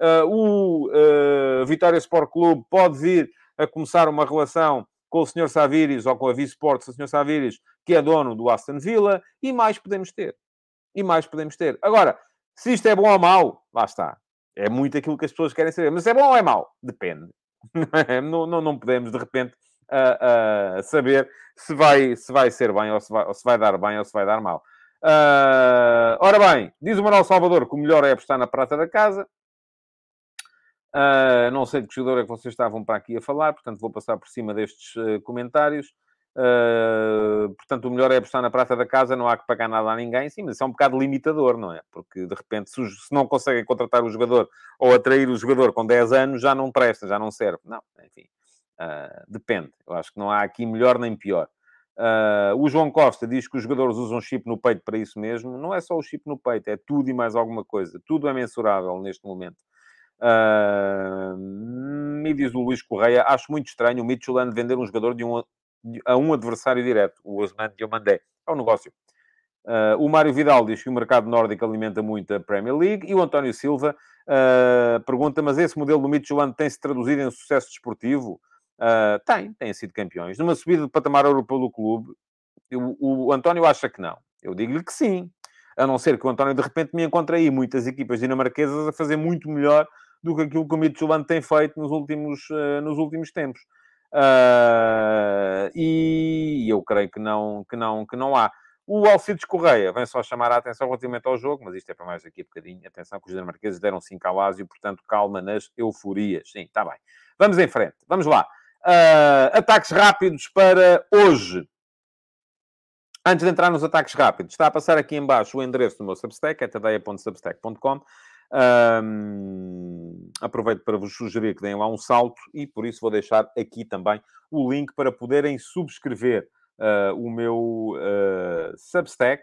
Uh, o uh, Vitória Sport Clube pode vir a começar uma relação com o Sr. Saviris ou com a Vice-Sports do Sr. Saviris, que é dono do Aston Villa, e mais podemos ter. E mais podemos ter. Agora, se isto é bom ou mau, lá está. É muito aquilo que as pessoas querem saber. Mas é bom ou é mau? Depende. não, não, não podemos, de repente, uh, uh, saber se vai, se vai ser bem ou se vai, ou se vai dar bem ou se vai dar mal. Uh, ora bem, diz o Manuel Salvador que o melhor é apostar na prata da casa. Uh, não sei de que jogador é que vocês estavam para aqui a falar, portanto vou passar por cima destes uh, comentários. Uh, portanto, o melhor é apostar na prata da casa, não há que pagar nada a ninguém. Sim, mas isso é um bocado limitador, não é? Porque, de repente, se, se, não conseguem contratar o jogador ou atrair o jogador com 10 anos, já não presta, já não serve. Não, enfim, uh, depende. Eu acho que não há aqui melhor nem pior. Uh, o João Costa diz que os jogadores usam chip no peito para isso mesmo. Não é só o chip no peito, é tudo e mais alguma coisa. Tudo é mensurável neste momento. Uh, me diz o Luís Correia, acho muito estranho o Midtjylland vender um jogador de um, a um adversário direto, o Osman Diomandé. É um negócio. Uh, o Mário Vidal diz que o mercado nórdico alimenta muito a Premier League. E o António Silva uh, pergunta, mas esse modelo do Midtjylland tem-se traduzido em sucesso desportivo? Uh, tem, têm sido campeões. Numa subida de patamar europeu do clube, eu, o António acha que não. Eu digo-lhe que sim. A não ser que o António, de repente, me encontre aí muitas equipas dinamarquesas a fazer muito melhor do que aquilo que o Midtjylland tem feito nos últimos, nos últimos tempos. Uh, e eu creio que não, que não, que não há. O Alcides Correia vem só chamar a atenção relativamente ao jogo, mas isto é para mais daqui a bocadinho. Atenção que os dinamarqueses deram 5 ao Lásio, portanto, calma nas euforias. Sim, está bem. Vamos em frente. Vamos lá. Uh, ataques rápidos para hoje. Antes de entrar nos ataques rápidos, está a passar aqui embaixo o endereço do meu Substack, é tadeia.substack.com. Um, aproveito para vos sugerir que deem lá um salto e por isso vou deixar aqui também o link para poderem subscrever uh, o meu uh, Substack.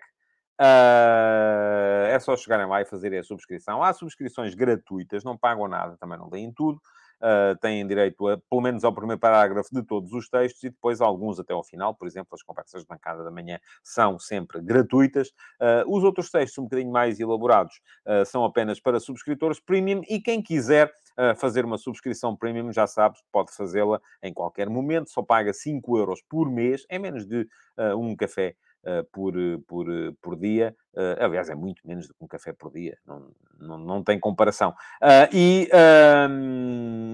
Uh, é só chegarem lá e fazerem a subscrição. Há subscrições gratuitas, não pagam nada, também não deem tudo uh, têm direito a, pelo menos ao primeiro parágrafo de todos os textos e depois alguns até ao final. Por exemplo, as conversas de bancada da manhã são sempre gratuitas. Uh, os outros textos, um bocadinho mais elaborados, uh, são apenas para subscritores premium e quem quiser fazer uma subscrição premium, já sabe, pode fazê-la em qualquer momento, só paga 5 euros por mês, é menos de um café por, por, por dia. Aliás, é muito menos do que um café por dia, não, não, não tem comparação. Uh, e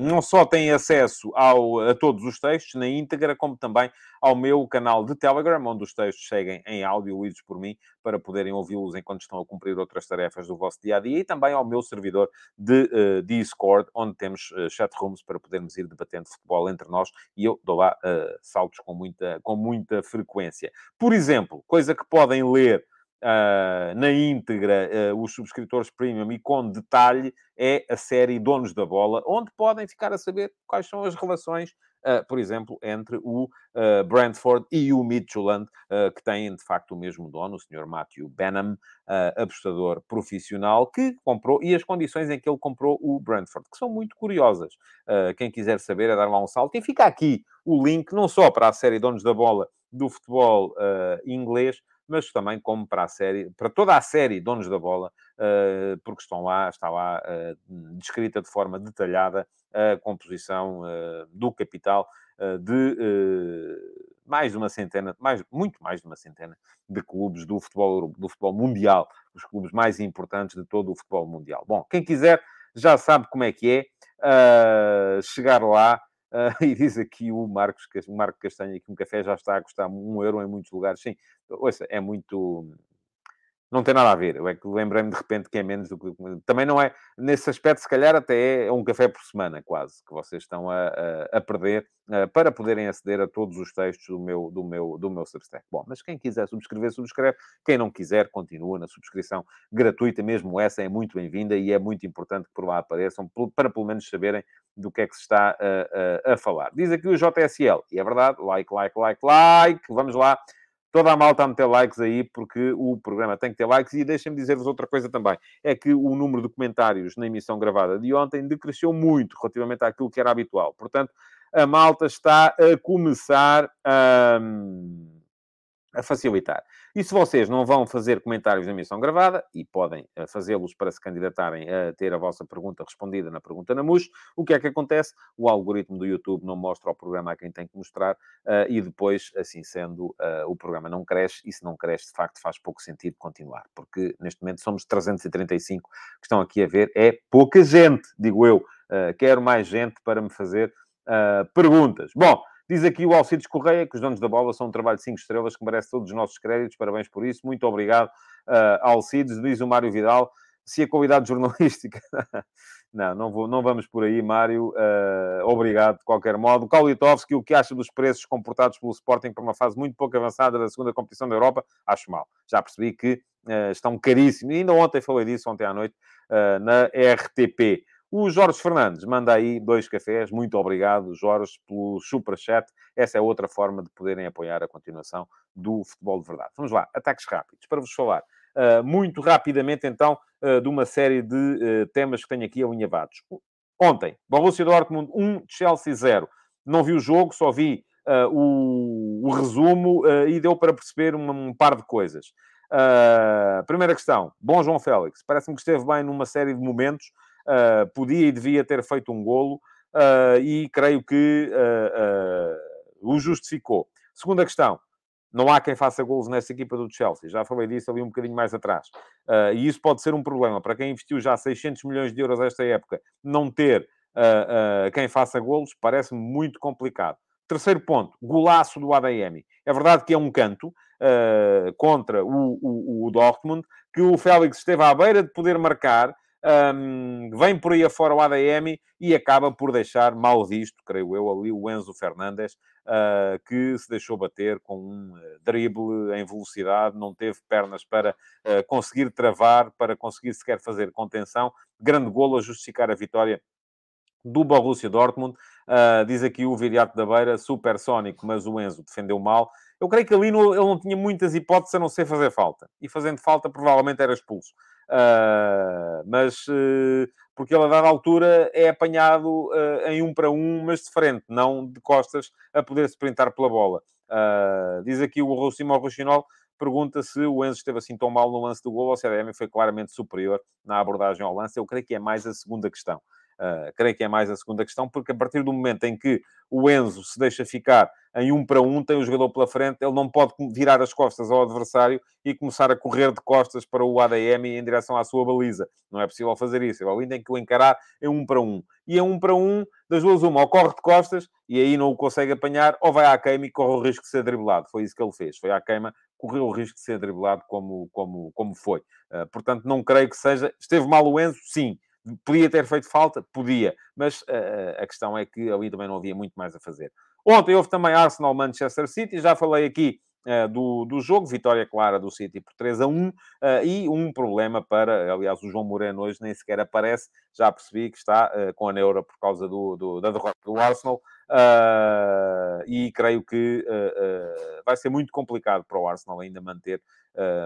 não só tem acesso ao, a todos os textos na íntegra, como também ao meu canal de Telegram, onde os textos seguem em áudio lidos por mim, para poderem ouvi-los enquanto estão a cumprir outras tarefas do vosso dia a dia, e também ao meu servidor de uh, Discord, onde temos uh, chat rooms para podermos ir debatendo futebol entre nós, e eu dou lá uh, saltos com muita, com muita frequência. Por exemplo, coisa que podem ler Uh, na íntegra uh, os subscritores premium e com detalhe é a série Donos da Bola, onde podem ficar a saber quais são as relações por exemplo, entre o uh, Brentford e o Midtjylland, uh, que têm de facto o mesmo dono, o Sr. Matthew Benham, apostador profissional, que comprou, e as condições em que ele comprou o Brentford, que são muito curiosas. quem quiser saber é dar lá um salto. E fica aqui o link, não só para a série Donos da Bola do futebol inglês, mas também como para a série, para toda a série Donos da Bola, porque estão lá, está lá descrita de forma detalhada a composição uh, do capital uh, de uh, mais de uma centena, mais, muito mais de uma centena de clubes do futebol, do futebol mundial, os clubes mais importantes de todo o futebol mundial. Bom, quem quiser já sabe como é que é chegar lá. e diz aqui o Marcos, Marco Castanha que um café já está a custar um euro em muitos lugares. Sim, ouça, é muito, não tem nada a ver. Eu é que lembrei-me de repente que é menos do que. Também não é. Nesse aspecto, se calhar, até é um café por semana, quase, que vocês estão a, a, a perder uh, para poderem aceder a todos os textos do meu, do, meu, do meu Substack. Bom, mas quem quiser subscrever, subscreve. Quem não quiser, continua na subscrição gratuita, mesmo essa é muito bem-vinda e é muito importante que por lá apareçam, para pelo menos saberem do que é que se está a, a, a falar. Diz aqui o JSL, e é verdade, like, like, like, like. Vamos lá toda a malta a meter likes aí, porque o programa tem que ter likes. E deixem-me dizer-vos outra coisa também: é que o número de comentários na emissão gravada de ontem decresceu muito relativamente àquilo que era habitual. Portanto, a malta está a começar a. Hum, a facilitar. E se vocês não vão fazer comentários na emissão gravada, e podem eh, fazê-los para se candidatarem a ter a vossa pergunta respondida na pergunta na MUS, o que é que acontece? O algoritmo do YouTube não mostra o programa a quem tem que mostrar, uh, e depois, assim sendo, uh, o programa não cresce, e se não cresce, de facto, faz pouco sentido continuar, porque neste momento somos 335 que estão aqui a ver, é pouca gente, digo eu. Quero mais gente para me fazer perguntas. Bom, diz aqui o Alcides Correia que os donos da bola são um trabalho de 5 estrelas que merece todos os nossos créditos. Parabéns por isso. Muito obrigado, Alcides. Diz o Mário Vidal. Se a qualidade jornalística Não, não, vou, não vamos por aí, Mário. Uh, obrigado, de qualquer modo. Kaulitovski, o que acha dos preços comportados pelo Sporting para uma fase muito pouco avançada da segunda competição da Europa? Acho mal. Já percebi que uh, estão caríssimos. E ainda ontem falei disso, ontem à noite, uh, na RTP. O Jorge Fernandes manda aí dois cafés. Muito obrigado, Jorge, pelo superchat. Essa é outra forma de poderem apoiar a continuação do futebol de verdade. Vamos lá, ataques rápidos. Para vos falar uh, muito rapidamente, então, uh, de uma série de uh, temas que tenho aqui alinhavados. Ontem, Borussia Dortmund 1, Chelsea 0. Não vi o jogo, só vi o, o, resumo e deu para perceber uma, um par de coisas. primeira questão, bom João Félix. Parece-me que esteve bem numa série de momentos. Podia e devia ter feito um golo. e creio que o justificou. Segunda questão, não há quem faça gols nesta equipa do Chelsea. Já falei disso ali um bocadinho mais atrás. Uh, e isso pode ser um problema. Para quem investiu já 600 milhões de euros esta época, não ter uh, uh, quem faça gols parece-me muito complicado. Terceiro ponto, golaço do ADM. É verdade que é um canto contra o, o, o Dortmund, que o Félix esteve à beira de poder marcar, um, vem por aí afora o ADM e acaba por deixar mal visto, creio eu, ali o Enzo Fernandes, uh, que se deixou bater com um ah, drible em velocidade, não teve pernas para uh, conseguir travar, para conseguir sequer fazer contenção. Grande golo a justificar a vitória do Borussia Dortmund. Uh, diz aqui o Viriato da Beira, supersónico, mas o Enzo defendeu mal. Eu creio que ali no, ele não tinha muitas hipóteses a não ser fazer falta. E fazendo falta, provavelmente era expulso. Uh, mas uh, porque ele a dada altura é apanhado uh, em um para um, mas de frente, não de costas, a poder sprintar pela bola. diz aqui o Rocimo Rochinol, pergunta se o Enzo esteve assim tão mal no lance do gol ou se a DM foi claramente superior na abordagem ao lance. Eu creio que é mais a segunda questão. Uh, creio que é mais a segunda questão, porque a partir do momento em que o Enzo se deixa ficar em um para um, tem o jogador pela frente, ele não pode virar as costas ao adversário e começar a correr de costas para o ADM em direção à sua baliza. Não é possível fazer isso. Ele ainda tem que o encarar em um para um. E em um para um, das duas uma, ou corre de costas e aí não o consegue apanhar, ou vai à queima e corre o risco de ser driblado. Foi isso que ele fez. Foi à queima, correu o risco de ser driblado como, como, como foi. Uh, portanto, não creio que seja... Esteve mal o Enzo? Sim Podia ter feito falta? Podia. Mas uh, a questão é que ali também não havia muito mais a fazer. Ontem houve também Arsenal-Manchester City. Já falei aqui uh, do, do jogo. Vitória clara do City por 3 a 1. Uh, e um problema para... Aliás, o João Moreno hoje nem sequer aparece. Já percebi que está com a neura por causa do, do da derrota do Arsenal. e creio que vai ser muito complicado para o Arsenal ainda manter,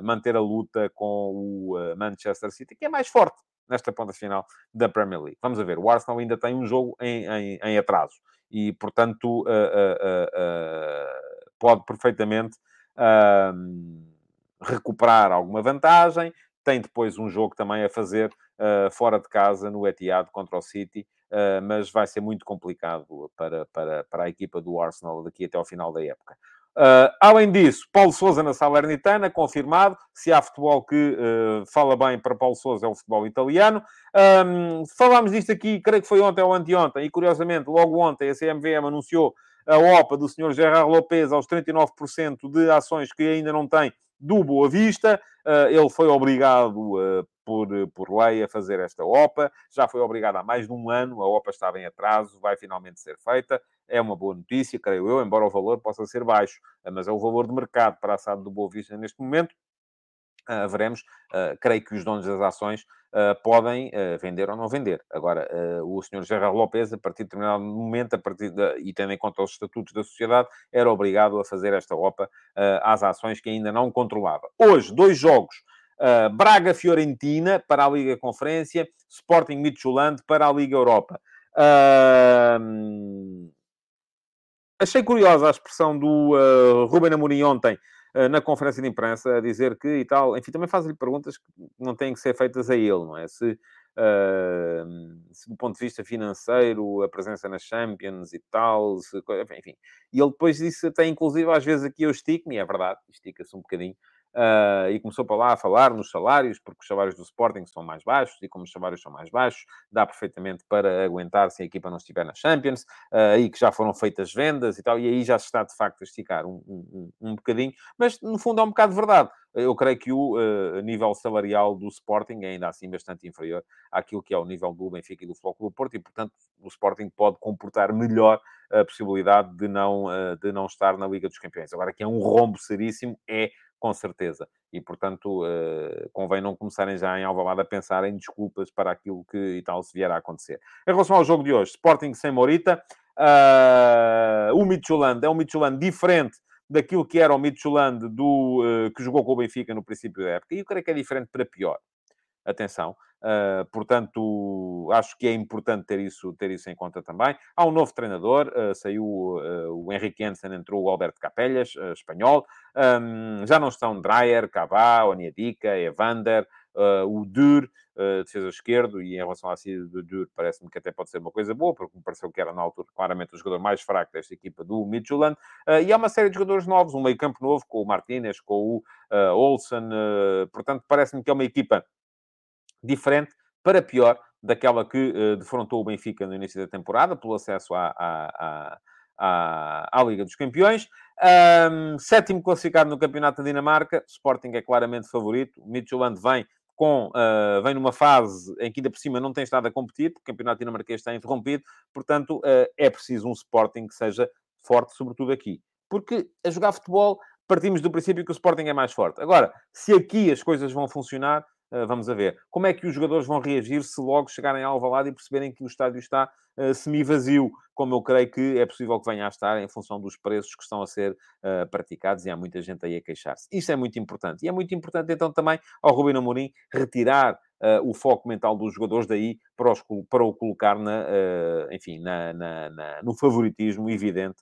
manter a luta com o Manchester City, que é mais forte nesta ponta final da Premier League. Vamos ver, o Arsenal ainda tem um jogo em, em, em atraso e, portanto, uh, uh, uh, pode perfeitamente recuperar alguma vantagem. Tem depois um jogo também a fazer fora de casa no Etihad contra o City, mas vai ser muito complicado para, para, para a equipa do Arsenal daqui até ao final da época. Uh, além disso, Paulo Souza na Salernitana, confirmado. Se há futebol que uh, fala bem para Paulo Souza, é o futebol italiano. Um, falámos disto aqui, creio que foi ontem ou anteontem, e curiosamente, logo ontem, a CMVM anunciou a OPA do Sr. Gerard Lopes aos 39% de ações que ainda não tem do Boa Vista. Uh, ele foi obrigado por, por lei a fazer esta OPA. Já foi obrigado há mais de um ano, a OPA estava em atraso, vai finalmente ser feita. É uma boa notícia, creio eu, embora o valor possa ser baixo, mas é o valor de mercado para a SAD do Boa Vista neste momento. Veremos. Creio que os donos das ações podem vender ou não vender. Agora, o senhor Gerard Lopes, a partir de determinado momento, a partir de, e tendo em conta os estatutos da sociedade, era obrigado a fazer esta OPA às ações que ainda não controlava. Hoje, dois jogos. Braga-Fiorentina para a Liga Conferência, Sporting Midtjylland para a Liga Europa. Achei curiosa a expressão do uh, Ruben Amorim ontem na conferência de imprensa, a dizer que e tal, enfim, também faz-lhe perguntas que não têm que ser feitas a ele, não é? Se, uh, se do ponto de vista financeiro, a presença nas Champions e tal, se, enfim. E ele depois disse até, inclusive, às vezes aqui eu estico-me, é verdade, estica-se um bocadinho, Uh, e começou para lá a falar nos salários, porque os salários do Sporting são mais baixos, e como os salários são mais baixos, dá perfeitamente para aguentar se a equipa não estiver na Champions, uh, que já foram feitas vendas e tal, e aí já se está de facto a esticar um, um, um bocadinho, mas no fundo é um bocado de verdade. Eu creio que o uh, nível salarial do Sporting é ainda assim bastante inferior àquilo que é o nível do Benfica e do Futebol Clube Porto, e portanto o Sporting pode comportar melhor a possibilidade de não, de não estar na Liga dos Campeões. Agora, que é um rombo seríssimo, é com certeza. E, portanto, uh, convém não começarem já em Alvalade a pensar em desculpas para aquilo que e tal se vier a acontecer. Em relação ao jogo de hoje, Sporting sem Morita, uh, o Midtjylland é um Midtjylland diferente daquilo que era o Midtjylland do, uh, que jogou com o Benfica no princípio da época. E eu creio que é diferente para pior. Atenção. Uh, portanto, acho que é importante ter isso, ter isso em conta também. Há um novo treinador, uh, saiu uh, o Henrique Jensen, entrou o Alberto Capellas, espanhol. Um, já não estão Dreyer, Cavá, Oniadica, Evander, o Dur, defesa esquerdo, e em relação à saída do Dur, parece-me que até pode ser uma coisa boa, porque me pareceu que era na altura claramente o jogador mais fraco desta equipa do Midtjylland. e há uma série de jogadores novos, um meio campo novo, com o Martínez, com o Olsen. portanto, parece-me que é uma equipa diferente para pior daquela que uh, defrontou o Benfica no início da temporada, pelo acesso à, à, à, à Liga dos Campeões. Um, sétimo classificado no Campeonato da Dinamarca, Sporting é claramente favorito. Midtjylland vem com, uh, vem numa fase em que ainda por cima não tem estado a competir, porque o campeonato dinamarquês está interrompido, portanto, uh, é preciso um Sporting que seja forte, sobretudo aqui. Porque a jogar futebol, partimos do princípio que o Sporting é mais forte. Agora, se aqui as coisas vão funcionar, vamos a ver. Como é que os jogadores vão reagir se logo chegarem ao Alvalade e perceberem que o estádio está uh, semi-vazio, como eu creio que é possível que venha a estar em função dos preços que estão a ser uh, praticados e há muita gente aí a queixar-se. Isso é muito importante. E é muito importante, então, também ao Rubino Amorim retirar Uh, o foco mental dos jogadores daí para, os, para o colocar na, uh, enfim, na, na, na, no favoritismo evidente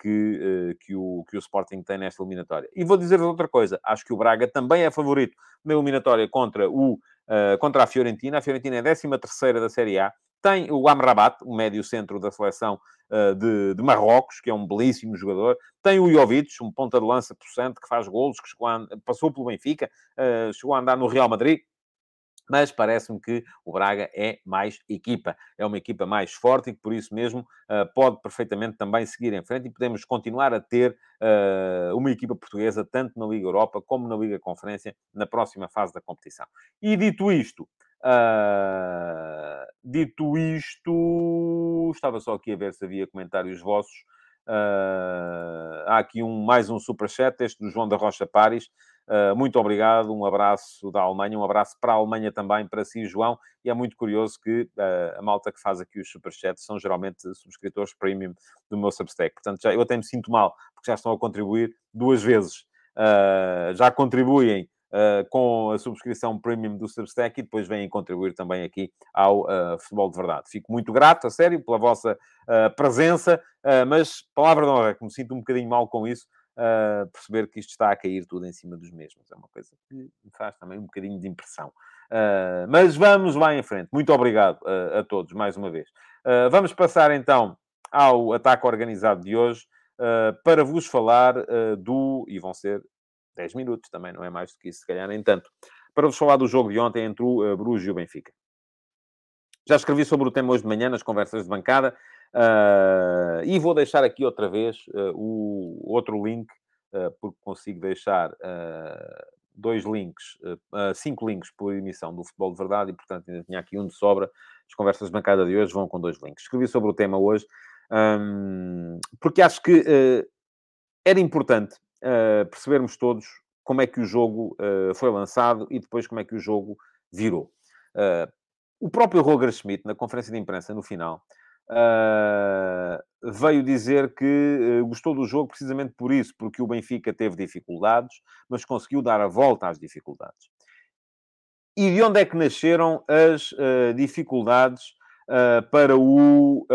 que, que, o, que o Sporting tem nesta eliminatória. E vou dizer outra coisa, acho que o Braga também é favorito na eliminatória contra, o, contra a Fiorentina. A Fiorentina é a 13 terceira da Série A. Tem o Amrabat, o médio-centro da seleção de, de, Marrocos, que é um belíssimo jogador. Tem o Jovic, um ponta de lança possante, que faz golos, que a, passou pelo Benfica, chegou a andar no Real Madrid mas parece-me que o Braga é mais equipa, é uma equipa mais forte e que por isso mesmo uh, pode perfeitamente também seguir em frente e podemos continuar a ter uh, uma equipa portuguesa tanto na Liga Europa como na Liga Conferência na próxima fase da competição. E dito isto, uh, dito isto, estava só aqui a ver se havia comentários vossos. há aqui um, mais um superchat, este do João da Rocha Pares. Uh, muito obrigado, um abraço da Alemanha, um abraço para a Alemanha também, para si, João. E é muito curioso que uh, a malta que faz aqui os superchats são geralmente subscritores premium do meu Substack. Portanto, já, eu até me sinto mal, porque já estão a contribuir duas vezes. Uh, já contribuem com a subscrição premium do Substack e depois vêm contribuir também aqui ao Futebol de Verdade. Fico muito grato, a sério, pela vossa presença, mas, palavra de honra, que me sinto um bocadinho mal com isso, uh, perceber que isto está a cair tudo em cima dos mesmos. É uma coisa que me faz também um bocadinho de impressão. Uh, mas vamos lá em frente. Muito obrigado uh, a todos, mais uma vez. vamos passar então ao ataque organizado de hoje para vos falar do. E vão ser 10 minutos também, não é mais do que isso, se calhar nem tanto. Para vos falar do jogo de ontem entre o Bruges e o Benfica. Já escrevi sobre o tema hoje de manhã nas conversas de bancada. Uh, e vou deixar aqui outra vez uh, o outro link, uh, porque consigo deixar dois links, cinco links por emissão do Futebol de Verdade, e portanto ainda tinha aqui um de sobra. As conversas de bancada de hoje vão com dois links. Escrevi sobre o tema hoje, um, porque acho que era importante percebermos todos como é que o jogo foi lançado e depois como é que o jogo virou. o próprio Roger Schmidt, na conferência de imprensa, no final, Uh, veio dizer que uh, gostou do jogo precisamente por isso, porque o Benfica teve dificuldades, mas conseguiu dar a volta às dificuldades. E de onde é que nasceram as uh, dificuldades para, o,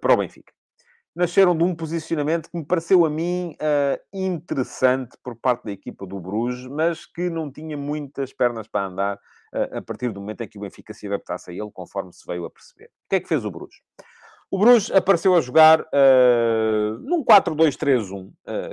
para o Benfica? Nasceram de um posicionamento que me pareceu a mim interessante por parte da equipa do Bruges, mas que não tinha muitas pernas para andar a partir do momento em que o Benfica se adaptasse a ele, conforme se veio a perceber. O que é que fez o Bruges? O Bruges apareceu a jogar uh, num 4-2-3-1, uh,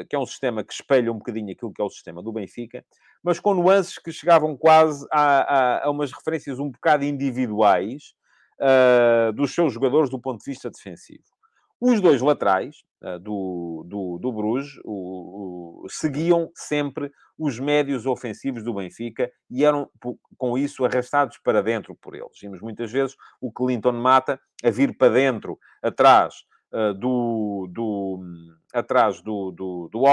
que é um sistema que espelha um bocadinho aquilo que é o sistema do Benfica, mas com nuances que chegavam quase a, a, a umas referências um bocado individuais uh, dos seus jogadores do ponto de vista defensivo. Os dois laterais uh, do, do, do Bruges o, o, seguiam sempre os médios ofensivos do Benfica e eram, com isso, arrastados para dentro por eles. Vimos muitas vezes o Clinton Mata a vir para dentro, atrás uh, do, do, atrás do, do, do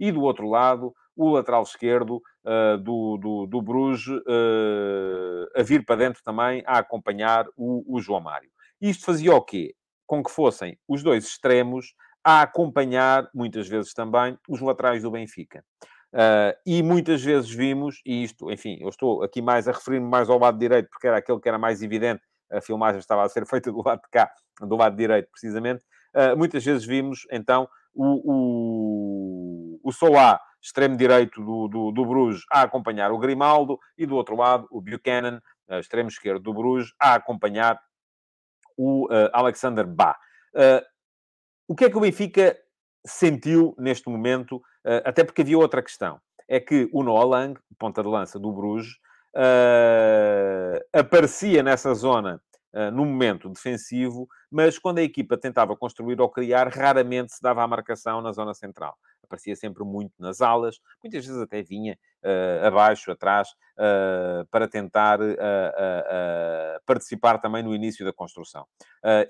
e do outro lado o lateral esquerdo uh, do, do, do Bruges uh, a vir para dentro também a acompanhar o, o João Mário. Isto fazia o quê? Com que fossem os dois extremos a acompanhar, muitas vezes também, os laterais do Benfica. Uh, e muitas vezes vimos, e isto, enfim, eu estou aqui mais a referir-me mais ao lado direito, porque era aquele que era mais evidente, a filmagem estava a ser feita do lado de cá, do lado direito, precisamente. Uh, muitas vezes vimos, então, o, o, o Solá extremo direito do, do, do Bruges, a acompanhar o Grimaldo, e do outro lado, o Buchanan, extremo esquerdo do Bruges, a acompanhar o uh, Alexander Bá. Uh, o que é que o Benfica sentiu neste momento? Uh, até porque havia outra questão. É que o Noah Lang, ponta de lança do Bruges, aparecia nessa zona no momento defensivo, mas quando a equipa tentava construir ou criar, raramente se dava a marcação na zona central aparecia sempre muito nas alas, muitas vezes até vinha uh, abaixo, atrás, uh, para tentar uh, participar também no início da construção.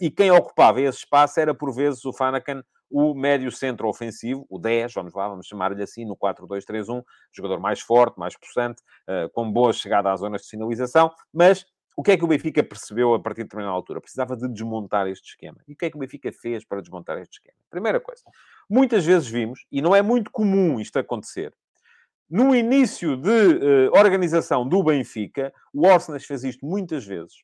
e quem ocupava esse espaço era, por vezes, o Fanakan, o médio centro ofensivo, o 10, vamos lá, vamos chamar-lhe assim, no 4-2-3-1, jogador mais forte, mais possante, com boa chegada às zonas de sinalização, mas o que é que o Benfica percebeu a partir de determinada altura? Precisava de desmontar este esquema. E o que é que o Benfica fez para desmontar este esquema? Primeira coisa, muitas vezes vimos, e não é muito comum isto acontecer, no início de uh, organização do Benfica, o Orsenas fez isto muitas vezes.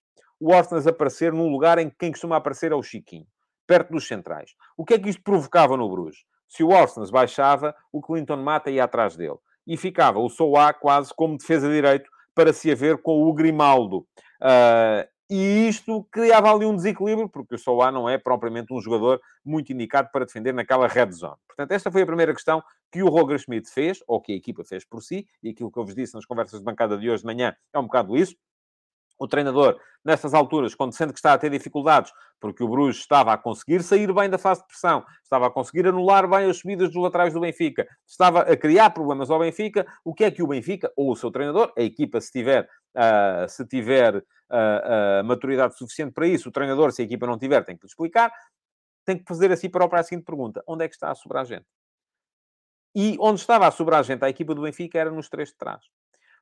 O Orsenas aparecer num lugar em que quem costuma aparecer é o Chiquinho, perto dos centrais. O que é que isto provocava no Bruges? Se o Orsenas baixava, o Clinton Mata ia atrás dele. E ficava o Souá quase como defesa direito para se haver com o Grimaldo. Uh, e isto criava ali um desequilíbrio, porque o Solá não é propriamente um jogador muito indicado para defender naquela red zone. Portanto, esta foi a primeira questão que o Roger Schmidt fez, ou que a equipa fez por si, e aquilo que eu vos disse nas conversas de bancada de hoje de manhã é um bocado isso. O treinador, nessas alturas, quando sente que está a ter dificuldades, porque o Bruges estava a conseguir sair bem da fase de pressão, estava a conseguir anular bem as subidas dos laterais do Benfica, estava a criar problemas ao Benfica, o que é que o Benfica, ou o seu treinador, a equipa, se tiver, uh, se tiver uh, uh, maturidade suficiente para isso, o treinador, se a equipa não tiver, tem que lhe explicar, tem que fazer assim para a seguinte pergunta: onde é que está a sobrar gente? E onde estava a sobrar gente a equipa do Benfica era nos três de trás.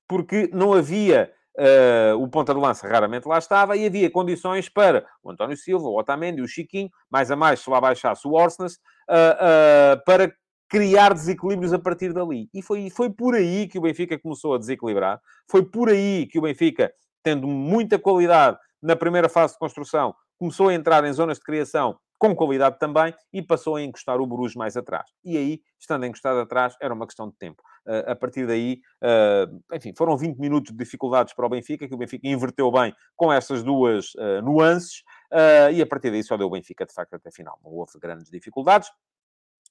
Porque não havia Uh, o ponta de lança raramente lá estava e havia condições para o António Silva, o Otamendi, o Chiquinho, mais a mais se lá baixasse o Orsnes, uh, uh, para criar desequilíbrios a partir dali. E foi, foi por aí que o Benfica começou a desequilibrar, foi por aí que o Benfica, tendo muita qualidade na primeira fase de construção, começou a entrar em zonas de criação com qualidade também, e passou a encostar o Bruges mais atrás. E aí, estando encostado atrás, era uma questão de tempo. Uh, a partir daí, uh, enfim, foram 20 minutos de dificuldades para o Benfica, que o Benfica inverteu bem com essas duas uh, nuances, e a partir daí só deu o Benfica, de facto, até a final. Não houve grandes dificuldades.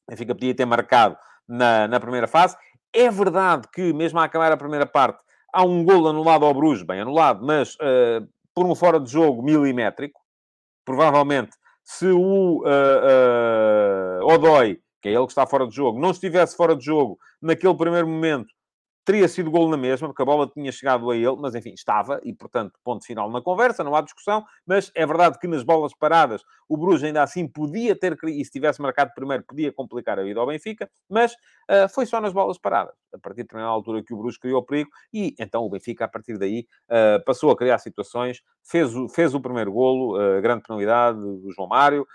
O Benfica podia ter marcado na, na primeira fase. É verdade que, mesmo a acabar a primeira parte, há um gol anulado ao Bruges, bem anulado, mas por um fora de jogo milimétrico, provavelmente se o uh, uh, Odoi, que é ele que está fora de jogo, não estivesse fora de jogo naquele primeiro momento teria sido gol na mesma, porque a bola tinha chegado a ele, mas enfim, estava, e portanto, ponto final na conversa, não há discussão, mas é verdade que nas bolas paradas o Bruges ainda assim podia ter, e se tivesse marcado primeiro, podia complicar a vida ao Benfica, mas uh, foi só nas bolas paradas, a partir de determinada altura que o Bruges criou perigo, e então o Benfica, a partir daí, uh, passou a criar situações, fez o, fez o primeiro golo, uh, grande penalidade do João Mário,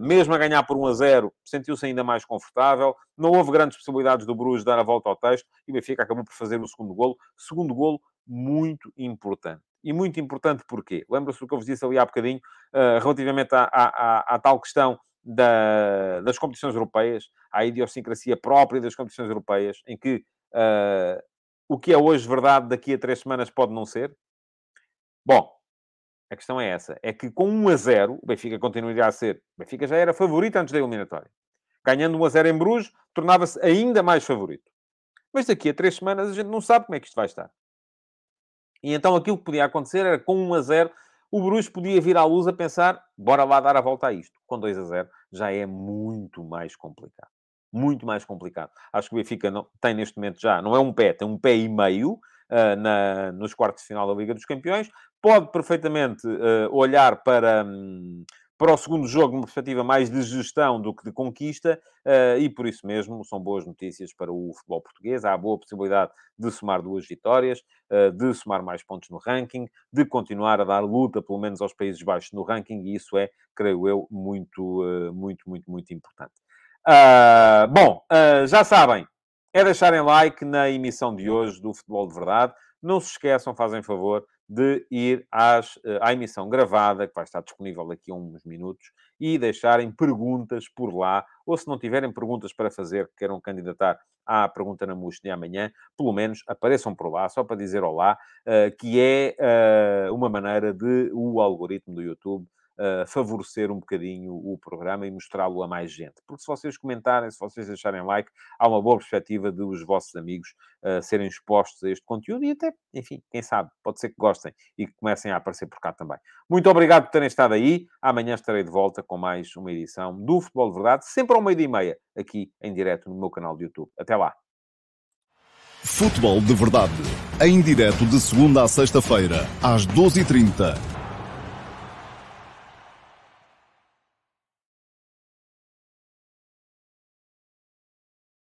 mesmo a ganhar por 1 a 0, sentiu-se ainda mais confortável, não houve grandes possibilidades do Bruges dar a volta ao texto, e o Benfica acabou por fazer o segundo golo. Segundo golo muito importante. E muito importante porquê? Lembra-se do que eu vos disse ali há bocadinho, uh, relativamente à, à, à, tal questão da, das competições europeias, à idiosincrasia própria das competições europeias, em que uh, o que é hoje verdade daqui a três semanas pode não ser? Bom, A questão é essa. É que com 1 a 0, o Benfica continuaria a ser... O Benfica já era favorito antes da eliminatória. Ganhando 1 a 0 em Bruges, tornava-se ainda mais favorito. Mas daqui a três semanas a gente não sabe como é que isto vai estar. E então aquilo que podia acontecer era com 1 a 0, o Bruges podia vir à luz a pensar, bora lá dar a volta a isto. Com 2 a 0 já é muito mais complicado. Muito mais complicado. Acho que o Benfica não, tem neste momento já, não é um pé, tem um pé e meio uh, na, nos quartos de final da Liga dos Campeões. Pode perfeitamente uh, olhar para, um, para o segundo jogo numa perspectiva mais de gestão do que de conquista, uh, e por isso mesmo são boas notícias para o futebol português. Há a boa possibilidade de somar duas vitórias, uh, de somar mais pontos no ranking, de continuar a dar luta, pelo menos aos Países Baixos, no ranking, e isso é, creio eu, muito, uh, muito, muito, muito importante. bom, já sabem, é deixarem like na emissão de hoje do Futebol de Verdade. Não se esqueçam, fazem favor, de ir às, eh, à emissão gravada, que vai estar disponível daqui a uns minutos, e deixarem perguntas por lá, ou se não tiverem perguntas para fazer, que queiram candidatar à pergunta na MUS de amanhã, pelo menos apareçam por lá, só para dizer olá, eh, que é eh, uma maneira de o algoritmo do YouTube favorecer um bocadinho o programa e mostrá-lo a mais gente. Porque se vocês comentarem, se vocês deixarem like, há uma boa perspectiva de os vossos amigos uh, serem expostos a este conteúdo e até, enfim, quem sabe, pode ser que gostem e que comecem a aparecer por cá também. Muito obrigado por terem estado aí. Amanhã estarei de volta com mais uma edição do Futebol de Verdade, sempre ao meio-dia e meia, aqui em direto no meu canal de YouTube. Até lá. Futebol de Verdade, em direto de segunda a sexta-feira, às 12h30